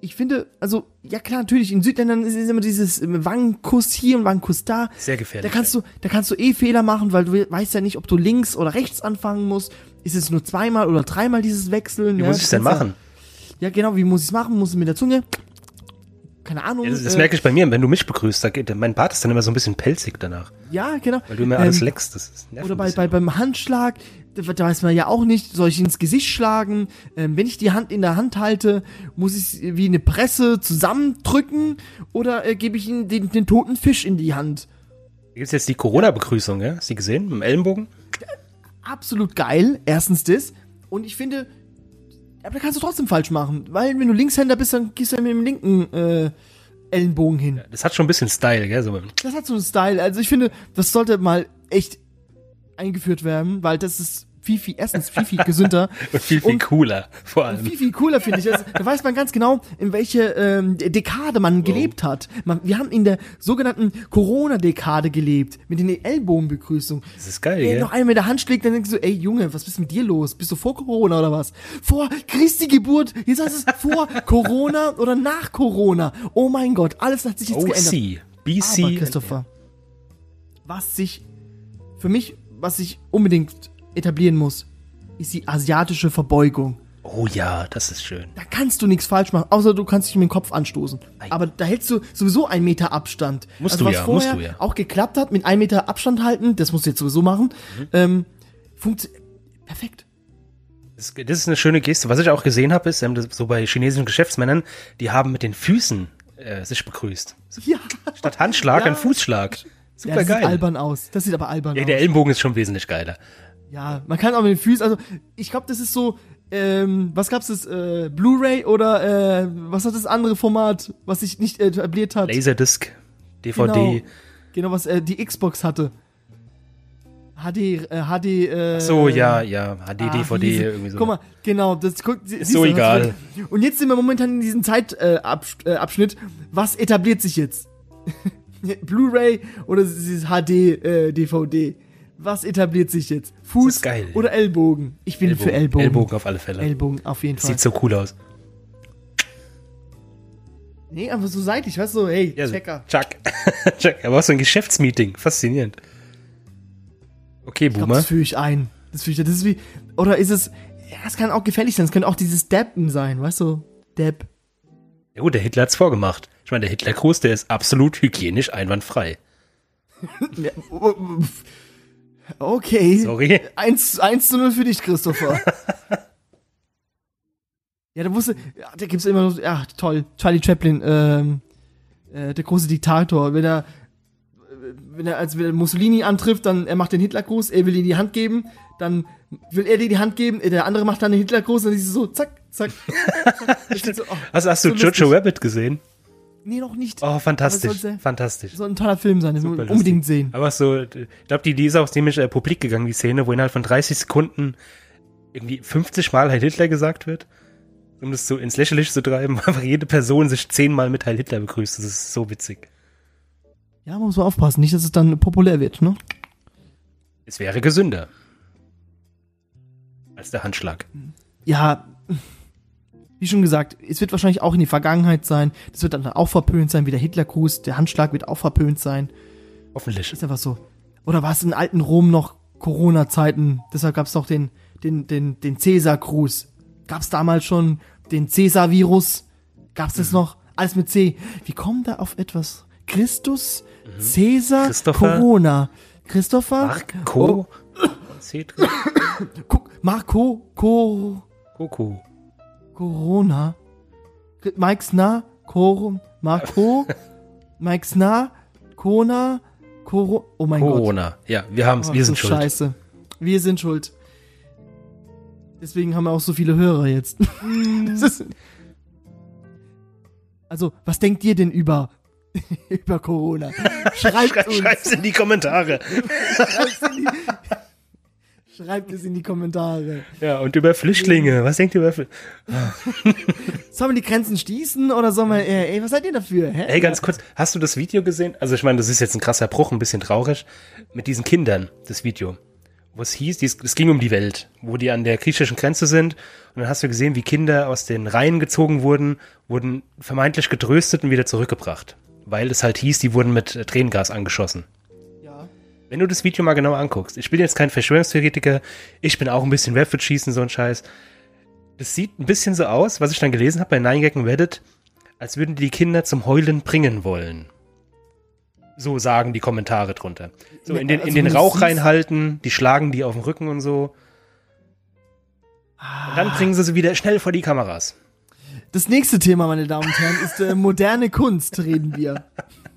Ich finde, also, ja klar, natürlich, in Südländern ist es immer dieses äh, Wangenkuss hier und Wangenkuss da. Sehr gefährlich. Da kannst du, da kannst du eh Fehler machen, weil du weißt ja nicht, ob du links oder rechts anfangen musst. Ist es nur zweimal oder dreimal dieses Wechseln? Wie ja, muss du ich's denn machen? Ja, genau, wie muss ich's machen? Muss ich mit der Zunge keine Ahnung. Ja, das das äh, merke ich bei mir, wenn du mich begrüßt, da geht, mein Bart ist dann immer so ein bisschen pelzig danach, Ja, genau. weil du immer alles Ähm, leckst. Das ist Oder bei, bei, beim Handschlag, da, weiß man ja auch nicht, soll ich ins Gesicht schlagen? Ähm, wenn ich die Hand in der Hand halte, muss ich wie eine Presse zusammendrücken oder äh, gebe ich ihm den, den toten Fisch in die Hand? Hier gibt's jetzt die Corona-Begrüßung, ja? Hast du die gesehen? Mit dem Ellenbogen? Absolut geil, erstens das. Und ich finde, aber da kannst du trotzdem falsch machen, weil wenn du Linkshänder bist, dann gehst du ja mit dem linken äh, Ellenbogen hin. Das hat schon ein bisschen Style, gell? So Das hat so einen Style. Also ich finde, das sollte mal echt eingeführt werden, weil das ist viel, viel, erstens viel, viel gesünder. [laughs] und viel, viel Und- cooler, vor allem. viel, viel cooler, finde ich. Also, da weiß man ganz genau, in welche ähm, Dekade man gelebt hat. Man, wir haben in der sogenannten Corona-Dekade gelebt, mit den Ellbogenbegrüßungen. Das ist geil, Wenn gell? noch einer mit der Hand schlägt, dann denkst du, ey Junge, was ist mit dir los? Bist du vor Corona oder was? Vor Christi Geburt, jetzt heißt es vor Corona oder nach Corona. Oh mein Gott, alles hat sich jetzt geändert. OC, BC. Aber Christopher, was sich für mich, was sich unbedingt etablieren muss, ist die asiatische Verbeugung. Oh ja, das ist schön. Da kannst du nichts falsch machen, außer du kannst dich mit dem Kopf anstoßen. Aber da hältst du sowieso einen Meter Abstand. Musst also du was ja, vorher musst du ja. auch geklappt hat, mit einem Meter Abstand halten, das musst du jetzt sowieso machen. Mhm. Ähm, funktioniert perfekt. Das, das ist eine schöne Geste. Was ich auch gesehen habe, ist, ähm, so bei chinesischen Geschäftsmännern, die haben mit den Füßen äh, sich begrüßt. Ja, Statt Handschlag Ja. [laughs] ein Fußschlag. ja Super das geil. sieht albern aus. Das sieht aber albern Ja, aus. der Ellenbogen ist schon wesentlich geiler. Ja, man kann auch mit den Füßen, also ich glaube, das ist so, ähm, was gab's das, äh, Blu-ray oder äh, was hat das andere Format, was sich nicht etabliert hat? Laserdisc, DVD. Genau, genau was äh, die Xbox hatte. HD, äh, HD, äh, So, ja, ja, HD, ah, DVD, hieß es? irgendwie so. Guck mal, genau, das guck, sie- siehst so du, egal. Und jetzt sind wir momentan in diesem Zeitabschnitt. Äh, äh, was etabliert sich jetzt? [laughs] Blu-ray oder dieses HD äh, DVD? Was etabliert sich jetzt? Fuß oder Ellbogen? Ich bin für Ellbogen. Ellbogen auf alle Fälle. Ellbogen, auf jeden Fall. Sieht so cool aus. Nee, aber so seitlich, weißt du, so, hey, Ja, Checker. Chuck. [laughs] Chuck. Aber auch so ein Geschäftsmeeting. Faszinierend. Okay, Ich Boomer. das führe ich ein. Das führe ich, das ist wie, oder ist es, ja, es kann auch gefährlich sein, es könnte auch dieses Dabben sein, weißt du? Dab. Ja gut, der Hitler hat's vorgemacht. Ich meine, der Hitlergruß, der ist absolut hygienisch einwandfrei. [laughs] [laughs] Okay. Sorry. 1, 1 zu 0 für dich, Christopher. [laughs] ja, da wusste, ja, da gibt's immer noch, ja, toll, Charlie Chaplin, ähm, äh, der große Diktator, wenn er, wenn er als wenn er Mussolini antrifft, dann er macht den Hitlergruß, er will ihm die Hand geben, dann will er dir die Hand geben, der andere macht dann den Hitlergruß, und dann ist es so, zack, zack. [laughs] So, oh, hast du so Jojo lustig. Rabbit gesehen? Nee, noch nicht. Oh, fantastisch. Sollte- Fantastisch. Soll ein toller Film sein, den Super wir lustig. unbedingt sehen. Aber so, ich glaube, die, die ist auch ziemlich äh, publik gegangen, die Szene, wo innerhalb von 30 Sekunden irgendwie 50 Mal Heil Hitler gesagt wird. Um das so ins Lächerliche zu treiben, [laughs] einfach jede Person sich zehnmal mit Heil Hitler begrüßt. Das ist so witzig. Ja, man muss mal aufpassen, nicht, dass es dann populär wird, ne? Es wäre gesünder. Als der Handschlag. ja, wie schon gesagt, es wird wahrscheinlich auch in die Vergangenheit sein. Das wird dann auch verpönt sein, wie der Hitlergruß. Der Handschlag wird auch verpönt sein. Hoffentlich. Ist einfach so. Oder war es in alten Rom noch Corona-Zeiten? Deshalb gab es doch den, den, den, den Cäsar-Gruß. Gab es damals schon den Cäsar-Virus? Gab es das noch? Alles mit C. Wie kommen da auf etwas? Christus, Cäsar, Christopher. Corona. Christopher? Mark, Co. Cedric, Guck, Marco, Co, Coco. Corona. Mike Sna, Cor, Marco, [laughs] Mike Sna, Kona, Coro, oh mein Gott. Corona. Ja, wir haben's, Oh, wir sind schuld. Scheiße. Wir sind schuld. Deswegen haben wir auch so viele Hörer jetzt. [laughs] Ist- also, was denkt ihr denn über, [laughs] über Corona? Schreibt Schrei- uns. Schreibt's in die Kommentare. Schreibt es in die Kommentare. Ja, und über Flüchtlinge. Was denkt ihr über Flüchtlinge? Sollen wir die Grenzen schließen oder sollen wir, äh, ey, was seid ihr dafür? Hä? Ey, ganz kurz, hast du das Video gesehen? Also ich meine, das ist jetzt ein krasser Bruch, ein bisschen traurig. Mit diesen Kindern, das Video. Wo es hieß, es ging um die Welt, wo die an der griechischen Grenze sind. Und dann hast du gesehen, wie Kinder aus den Reihen gezogen wurden, wurden vermeintlich getröstet und wieder zurückgebracht. Weil es halt hieß, die wurden mit Tränengas angeschossen. Wenn du das Video mal genau anguckst, ich bin jetzt kein Verschwörungstheoretiker, ich bin auch ein bisschen Rapid schießen, so ein Scheiß. Das sieht ein bisschen so aus, was ich dann gelesen habe bei 9gag und Reddit, als würden die die Kinder zum Heulen bringen wollen. So sagen die Kommentare drunter. So in den, in Also den Rauch reinhalten, die schlagen die auf den Rücken und so. Und dann bringen sie sie wieder schnell vor die Kameras. Das nächste Thema, meine Damen und Herren, ist äh, moderne Kunst, reden wir. [laughs]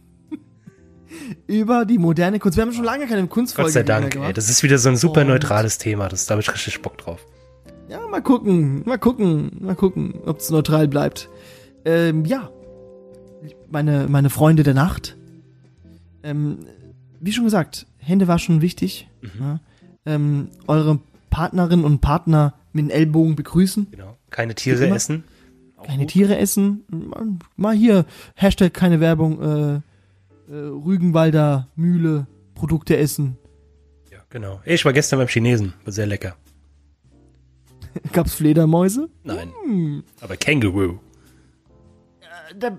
Über die moderne Kunst. Wir haben schon lange keine Kunstfolge Gott sei Dank, ey. Das ist wieder so ein super Und- neutrales Thema. Das, da habe ich richtig Bock drauf. Ja, mal gucken, mal gucken, mal gucken, ob es neutral bleibt. Ähm, ja, meine, meine Freunde der Nacht. Ähm, wie schon gesagt, Hände war schon wichtig. Ja. Ähm, eure Partnerin und Partner mit den Ellbogen begrüßen. Genau. Keine Tiere essen. Keine. Tiere essen. Mal- Mal hier, Hashtag keine Werbung, äh, äh, Rügenwalder Mühle, Produkte essen. Ja, genau. Ich war gestern beim Chinesen. War sehr lecker. [laughs] Gab's Fledermäuse? Nein. Hm. Aber Känguru. da,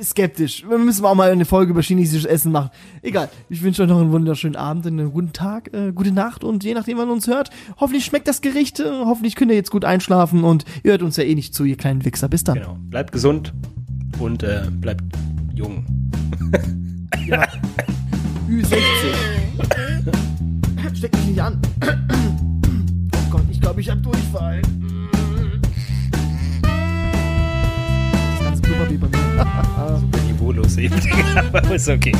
skeptisch. Wir müssen auch mal eine Folge über chinesisches Essen machen. Egal. Ich wünsche euch noch einen wunderschönen Abend, einen guten Tag, äh, gute Nacht und je nachdem, wann uns hört, hoffentlich schmeckt das Gericht, äh, hoffentlich könnt ihr jetzt gut einschlafen und ihr hört uns ja eh nicht zu, ihr kleinen Wichser. Bis dann. Genau. Bleibt gesund und äh, bleibt jung. [laughs] Ü60. Steck mich nicht an. Oh Gott, ich glaube, ich hab Durchfall. Das ganze Klopapier bei mir. Super niveaulos eben. [laughs] Aber ist okay.